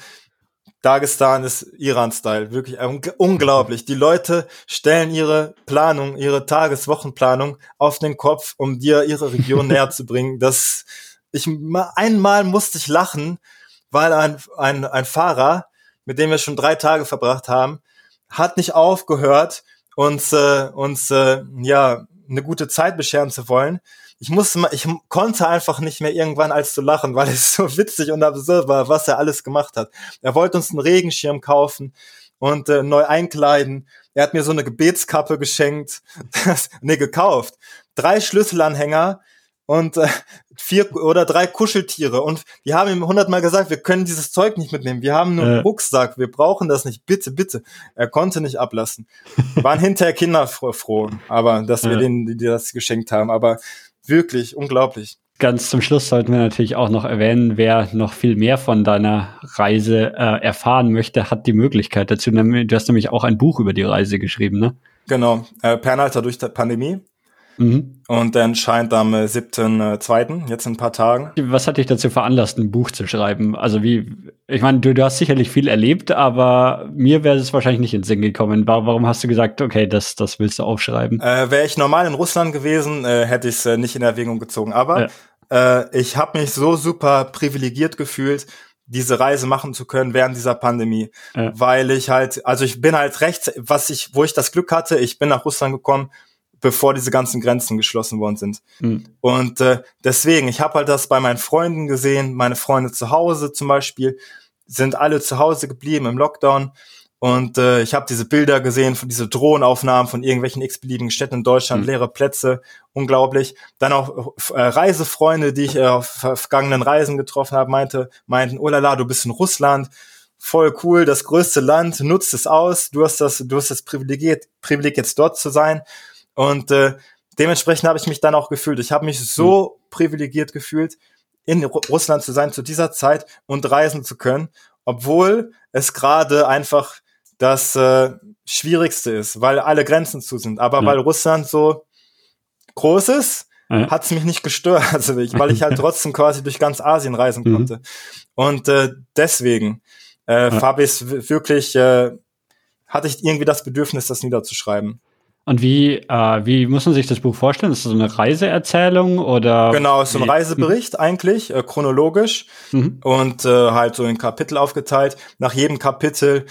Dagestan ist Iran-Style, wirklich un unglaublich. Die Leute stellen ihre Planung, ihre Tageswochenplanung auf den Kopf, um dir ihre Region näher zu bringen. Das, ich ma- einmal musste ich lachen, weil ein, ein, ein Fahrer, mit dem wir schon drei Tage verbracht haben, hat nicht aufgehört, uns, äh, uns äh, ja eine gute Zeit bescheren zu wollen. Ich musste mal, ich konnte einfach nicht mehr irgendwann als zu lachen, weil es so witzig und absurd war, was er alles gemacht hat. Er wollte uns einen Regenschirm kaufen und äh, neu einkleiden. Er hat mir so eine Gebetskappe geschenkt, nee, gekauft. Drei Schlüsselanhänger und äh, vier oder drei Kuscheltiere. Und wir haben ihm hundertmal gesagt, wir können dieses Zeug nicht mitnehmen. Wir haben nur einen Äh. Rucksack, wir brauchen das nicht. Bitte, bitte. Er konnte nicht ablassen. Waren hinterher Kinder froh, aber dass wir denen, die das geschenkt haben. Aber wirklich unglaublich. Ganz zum Schluss sollten wir natürlich auch noch erwähnen, wer noch viel mehr von deiner Reise äh, erfahren möchte, hat die Möglichkeit dazu. Du hast nämlich auch ein Buch über die Reise geschrieben, ne? Genau. Äh, Pernalter durch die Pandemie. Mhm. Und der erscheint am äh, 7.2., jetzt in ein paar Tagen. Was hat dich dazu veranlasst, ein Buch zu schreiben? Also wie, ich meine, du, du hast sicherlich viel erlebt, aber mir wäre es wahrscheinlich nicht in den Sinn gekommen. Wa- Warum hast du gesagt, okay, das, das willst du aufschreiben? Äh, Wäre ich normal in Russland gewesen, äh, hätte ich es äh, nicht in Erwägung gezogen. Aber Ja. äh, ich habe mich so super privilegiert gefühlt, diese Reise machen zu können während dieser Pandemie, ja. weil ich halt, also ich bin halt rechts, was ich, wo ich das Glück hatte, ich bin nach Russland gekommen, bevor diese ganzen Grenzen geschlossen worden sind. Mhm. Und äh, deswegen, ich habe halt das bei meinen Freunden gesehen, meine Freunde zu Hause zum Beispiel, sind alle zu Hause geblieben im Lockdown. Und äh, ich habe diese Bilder gesehen von diese Drohnenaufnahmen von irgendwelchen x-beliebigen Städten in Deutschland, mhm. leere Plätze, unglaublich. Dann auch äh, Reisefreunde, die ich äh, auf vergangenen Reisen getroffen habe, meinte, meinten, oh lala, du bist in Russland, voll cool, das größte Land, nutzt es aus, du hast das, du hast das Privileg, Privileg jetzt dort zu sein. Und äh, dementsprechend habe ich mich dann auch gefühlt. Ich habe mich so mhm. privilegiert gefühlt, in Russland zu sein zu dieser Zeit und reisen zu können, obwohl es gerade einfach das äh, Schwierigste ist, weil alle Grenzen zu sind. Aber ja. weil Russland so groß ist, ja. hat es mich nicht gestört, also ich, weil ich halt trotzdem quasi durch ganz Asien reisen mhm. konnte. Und äh, deswegen äh, ja. habe ich wirklich, äh, hatte ich irgendwie das Bedürfnis, das niederzuschreiben. Und wie, äh, wie muss man sich das Buch vorstellen? Ist das so eine Reiseerzählung oder? Genau, ist so ein Reisebericht eigentlich, äh, chronologisch mhm. und äh, halt so in Kapitel aufgeteilt. Nach jedem Kapitel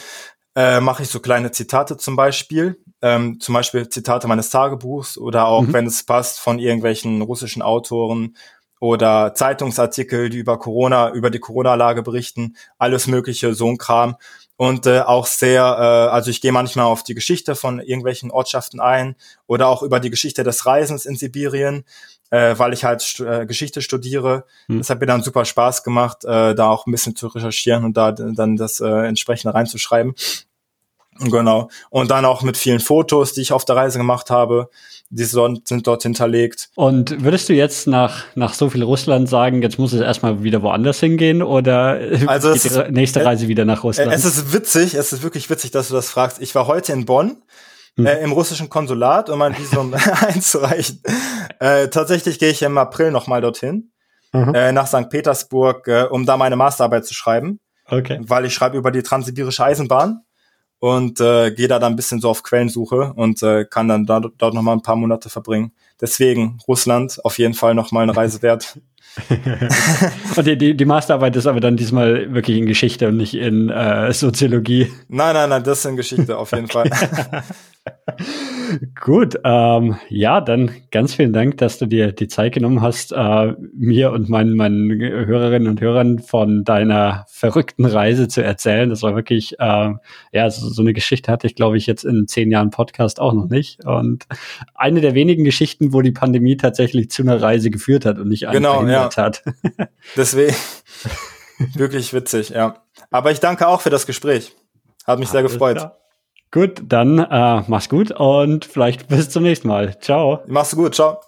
äh, mache ich so kleine Zitate zum Beispiel. Ähm, zum Beispiel Zitate meines Tagebuchs oder auch, mhm. wenn es passt, von irgendwelchen russischen Autoren oder Zeitungsartikel, die über Corona, über die Corona-Lage berichten, alles mögliche, so ein Kram. Und äh, auch sehr, äh, also ich gehe manchmal auf die Geschichte von irgendwelchen Ortschaften ein oder auch über die Geschichte des Reisens in Sibirien, äh, weil ich halt stu äh, Geschichte studiere. Hm. Das hat mir dann super Spaß gemacht, äh, da auch ein bisschen zu recherchieren und da dann das äh, entsprechend reinzuschreiben. Genau. Und dann auch mit vielen Fotos, die ich auf der Reise gemacht habe. Die sind dort hinterlegt. Und würdest du jetzt nach, nach so viel Russland sagen, jetzt muss es erstmal wieder woanders hingehen oder also geht die nächste Reise wieder nach Russland? Es ist witzig, es ist wirklich witzig, dass du das fragst. Ich war heute in Bonn. Hm. Äh, im russischen Konsulat, um mein Visum einzureichen. Äh, tatsächlich gehe ich im April nochmal dorthin, mhm. äh, nach St. Petersburg, äh, um da meine Masterarbeit zu schreiben. Okay. Weil ich schreibe über die transsibirische Eisenbahn und äh, gehe da dann ein bisschen so auf Quellensuche und äh, kann dann da, dort noch mal ein paar Monate verbringen. Deswegen Russland auf jeden Fall noch mal eine Reise wert. und die, die, die Masterarbeit ist aber dann diesmal wirklich in Geschichte und nicht in äh, Soziologie. Nein, nein, nein, das ist in Geschichte auf jeden. Fall. Gut, ähm, ja, dann ganz vielen Dank, dass du dir die Zeit genommen hast, äh, mir und meinen, meinen Hörerinnen und Hörern von deiner verrückten Reise zu erzählen. Das war wirklich, äh, ja, so, so eine Geschichte hatte ich, glaube ich, jetzt in zehn Jahren Podcast auch noch nicht. Und eine der wenigen Geschichten, wo die Pandemie tatsächlich zu einer Reise geführt hat und nicht genau, ja. hat. Deswegen wirklich witzig, ja. Aber ich danke auch für das Gespräch. Hat mich Alles sehr gefreut. Klar. Gut, dann äh, mach's gut und vielleicht bis zum nächsten Mal. Ciao. Mach's gut, ciao.